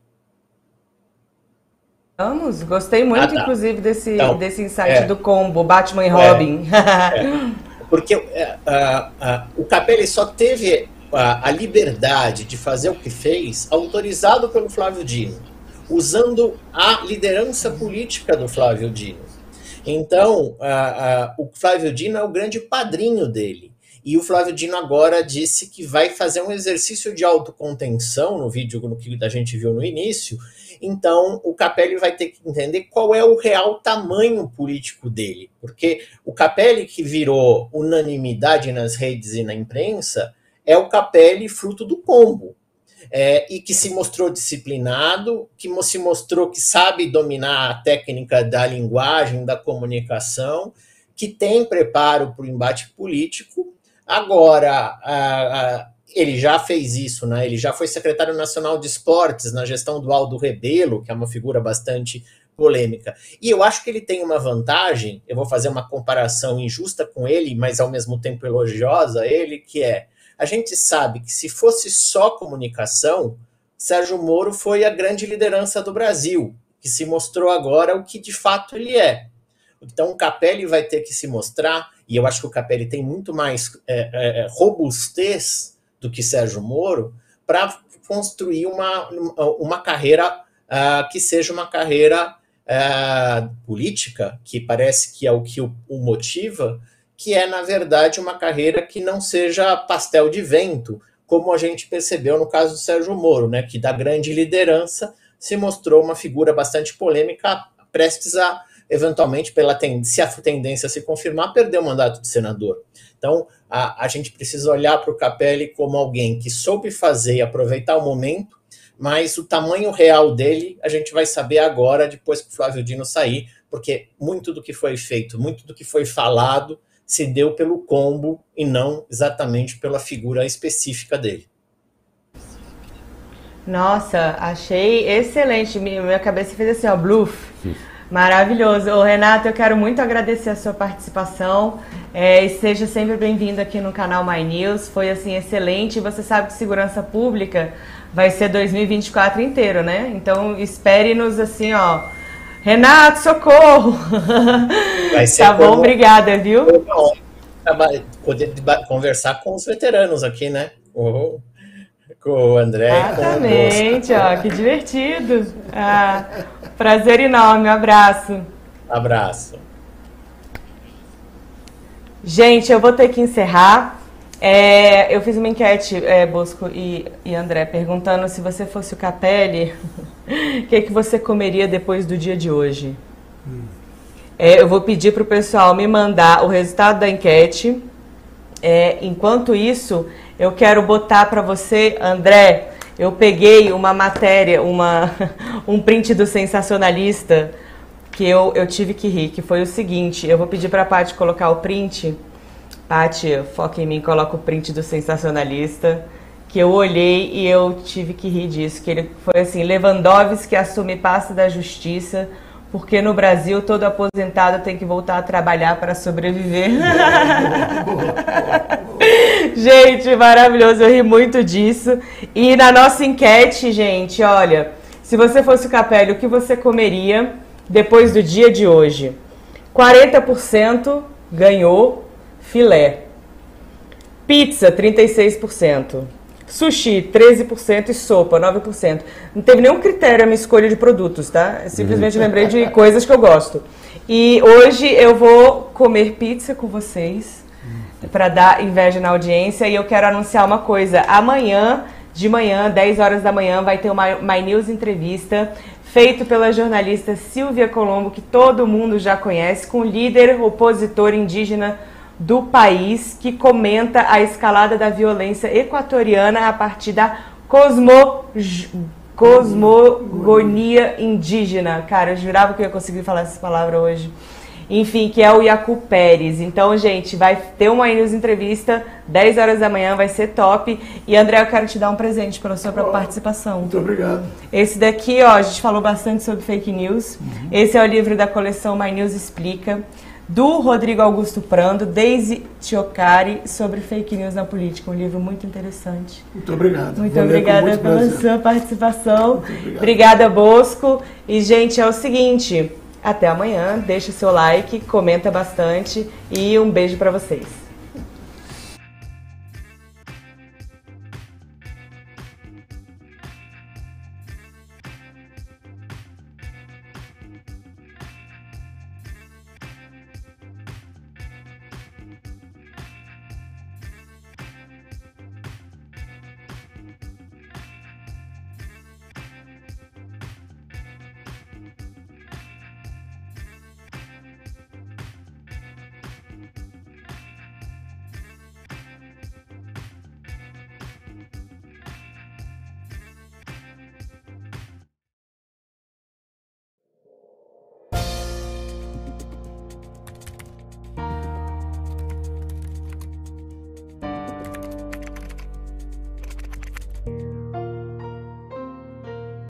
[SPEAKER 2] Vamos, gostei muito, ah, tá. inclusive, desse, então, desse insight é, do combo Batman e é. Robin.
[SPEAKER 5] É, porque uh, uh, o Capelli só teve a, a, liberdade de fazer o que fez autorizado pelo Flávio Dino, usando a liderança política do Flávio Dino. Então, uh, o Flávio Dino é o grande padrinho dele. E o Flávio Dino agora disse que vai fazer um exercício de autocontenção no vídeo no que a gente viu no início, então o Capelli vai ter que entender qual é o real tamanho político dele, porque o Capelli que virou unanimidade nas redes e na imprensa é o Capelli fruto do combo. É, e que se mostrou disciplinado, que se mostrou que sabe dominar a técnica da linguagem, da comunicação, que tem preparo para o embate político. Agora, a, a, ele já fez isso, né? Ele já foi secretário nacional de esportes na gestão do Aldo Rebelo, que é uma figura bastante polêmica. E eu acho que ele tem uma vantagem, eu vou fazer uma comparação injusta com ele, mas ao mesmo tempo elogiosa a ele, que é a gente sabe que se fosse só comunicação, Sérgio Moro foi a grande liderança do Brasil, que se mostrou agora o que de fato ele é. Então o Capelli vai ter que se mostrar, e eu acho que o Capelli tem muito mais é, é, robustez do que Sérgio Moro para construir uma, uma carreira uh, que seja uma carreira uh, política, que parece que é o que o, o motiva, que é, na verdade, uma carreira que não seja pastel de vento, como a gente percebeu no caso do Sérgio Moro, né, que da grande liderança se mostrou uma figura bastante polêmica, prestes a eventualmente, pela se a tendência se confirmar, perder o mandato de senador. Então, a, a gente precisa olhar para o Capelli como alguém que soube fazer e aproveitar o momento, mas o tamanho real dele a gente vai saber agora, depois que o Flávio Dino sair, porque muito do que foi feito, muito do que foi falado, se deu pelo combo e não exatamente pela figura específica dele.
[SPEAKER 2] Nossa, achei excelente. Minha cabeça fez assim, ó, bluff. Maravilhoso. Ô, Renato, eu quero muito agradecer a sua participação. É, e seja sempre bem-vindo aqui no canal My News. Foi assim excelente. Você sabe que segurança pública vai ser 2024 inteiro, né? Então espere-nos assim, ó. Renato, socorro! Vai ser tá bom, obrigada, viu?
[SPEAKER 5] Poder conversar com os veteranos aqui, né? Oh com o André.
[SPEAKER 2] Exatamente, ó, que divertido. Ah, prazer enorme, um abraço.
[SPEAKER 5] Abraço.
[SPEAKER 2] Gente, eu vou ter que encerrar. É, eu fiz uma enquete, é, Bosco e, e, André, perguntando se você fosse o Capelli, o que, que você comeria depois do dia de hoje? Hum. É, eu vou pedir para o pessoal me mandar o resultado da enquete. É, enquanto isso, eu quero botar para você, André. Eu peguei uma matéria, uma, um print do sensacionalista que eu, eu tive que rir, que foi o seguinte. Eu vou pedir para a Paty colocar o print. Paty, foca em mim, coloca o print do sensacionalista. Que eu olhei e eu tive que rir disso. Que ele foi assim: Lewandowski assume pasta da justiça porque no Brasil todo aposentado tem que voltar a trabalhar para sobreviver. gente, maravilhoso, eu ri muito disso. E na nossa enquete, gente, olha, se você fosse o Capelli, o que você comeria depois do dia de hoje? 40% ganhou filé. Pizza, 36%. Sushi, 13% e sopa, 9%. Não teve nenhum critério a minha escolha de produtos, tá? Simplesmente lembrei de coisas que eu gosto. E hoje eu vou comer pizza com vocês para dar inveja na audiência e eu quero anunciar uma coisa. Amanhã, de manhã, 10 horas da manhã, vai ter uma My News entrevista feito pela jornalista Silvia Colombo, que todo mundo já conhece, com o líder opositor indígena do país que comenta a escalada da violência equatoriana a partir da cosmo, cosmogonia indígena. Cara, eu jurava que eu ia conseguir falar essa palavra hoje. Enfim, que é o Iacu Pérez. Então, gente, vai ter uma news entrevista, 10 horas da manhã, vai ser top. E André, eu quero te dar um presente pela sua oh, participação.
[SPEAKER 1] Muito obrigado.
[SPEAKER 2] Esse daqui, ó, a gente falou bastante sobre fake news. Uhum. Esse é o livro da coleção My News Explica do Rodrigo Augusto Prando, Daisy Chiocari, sobre fake news na política. Um livro muito interessante.
[SPEAKER 1] Muito obrigado.
[SPEAKER 2] Muito Vou obrigada pela prazer. sua participação. Obrigada, Bosco. E, gente, é o seguinte, até amanhã. Deixa seu like, comenta bastante e um beijo para vocês.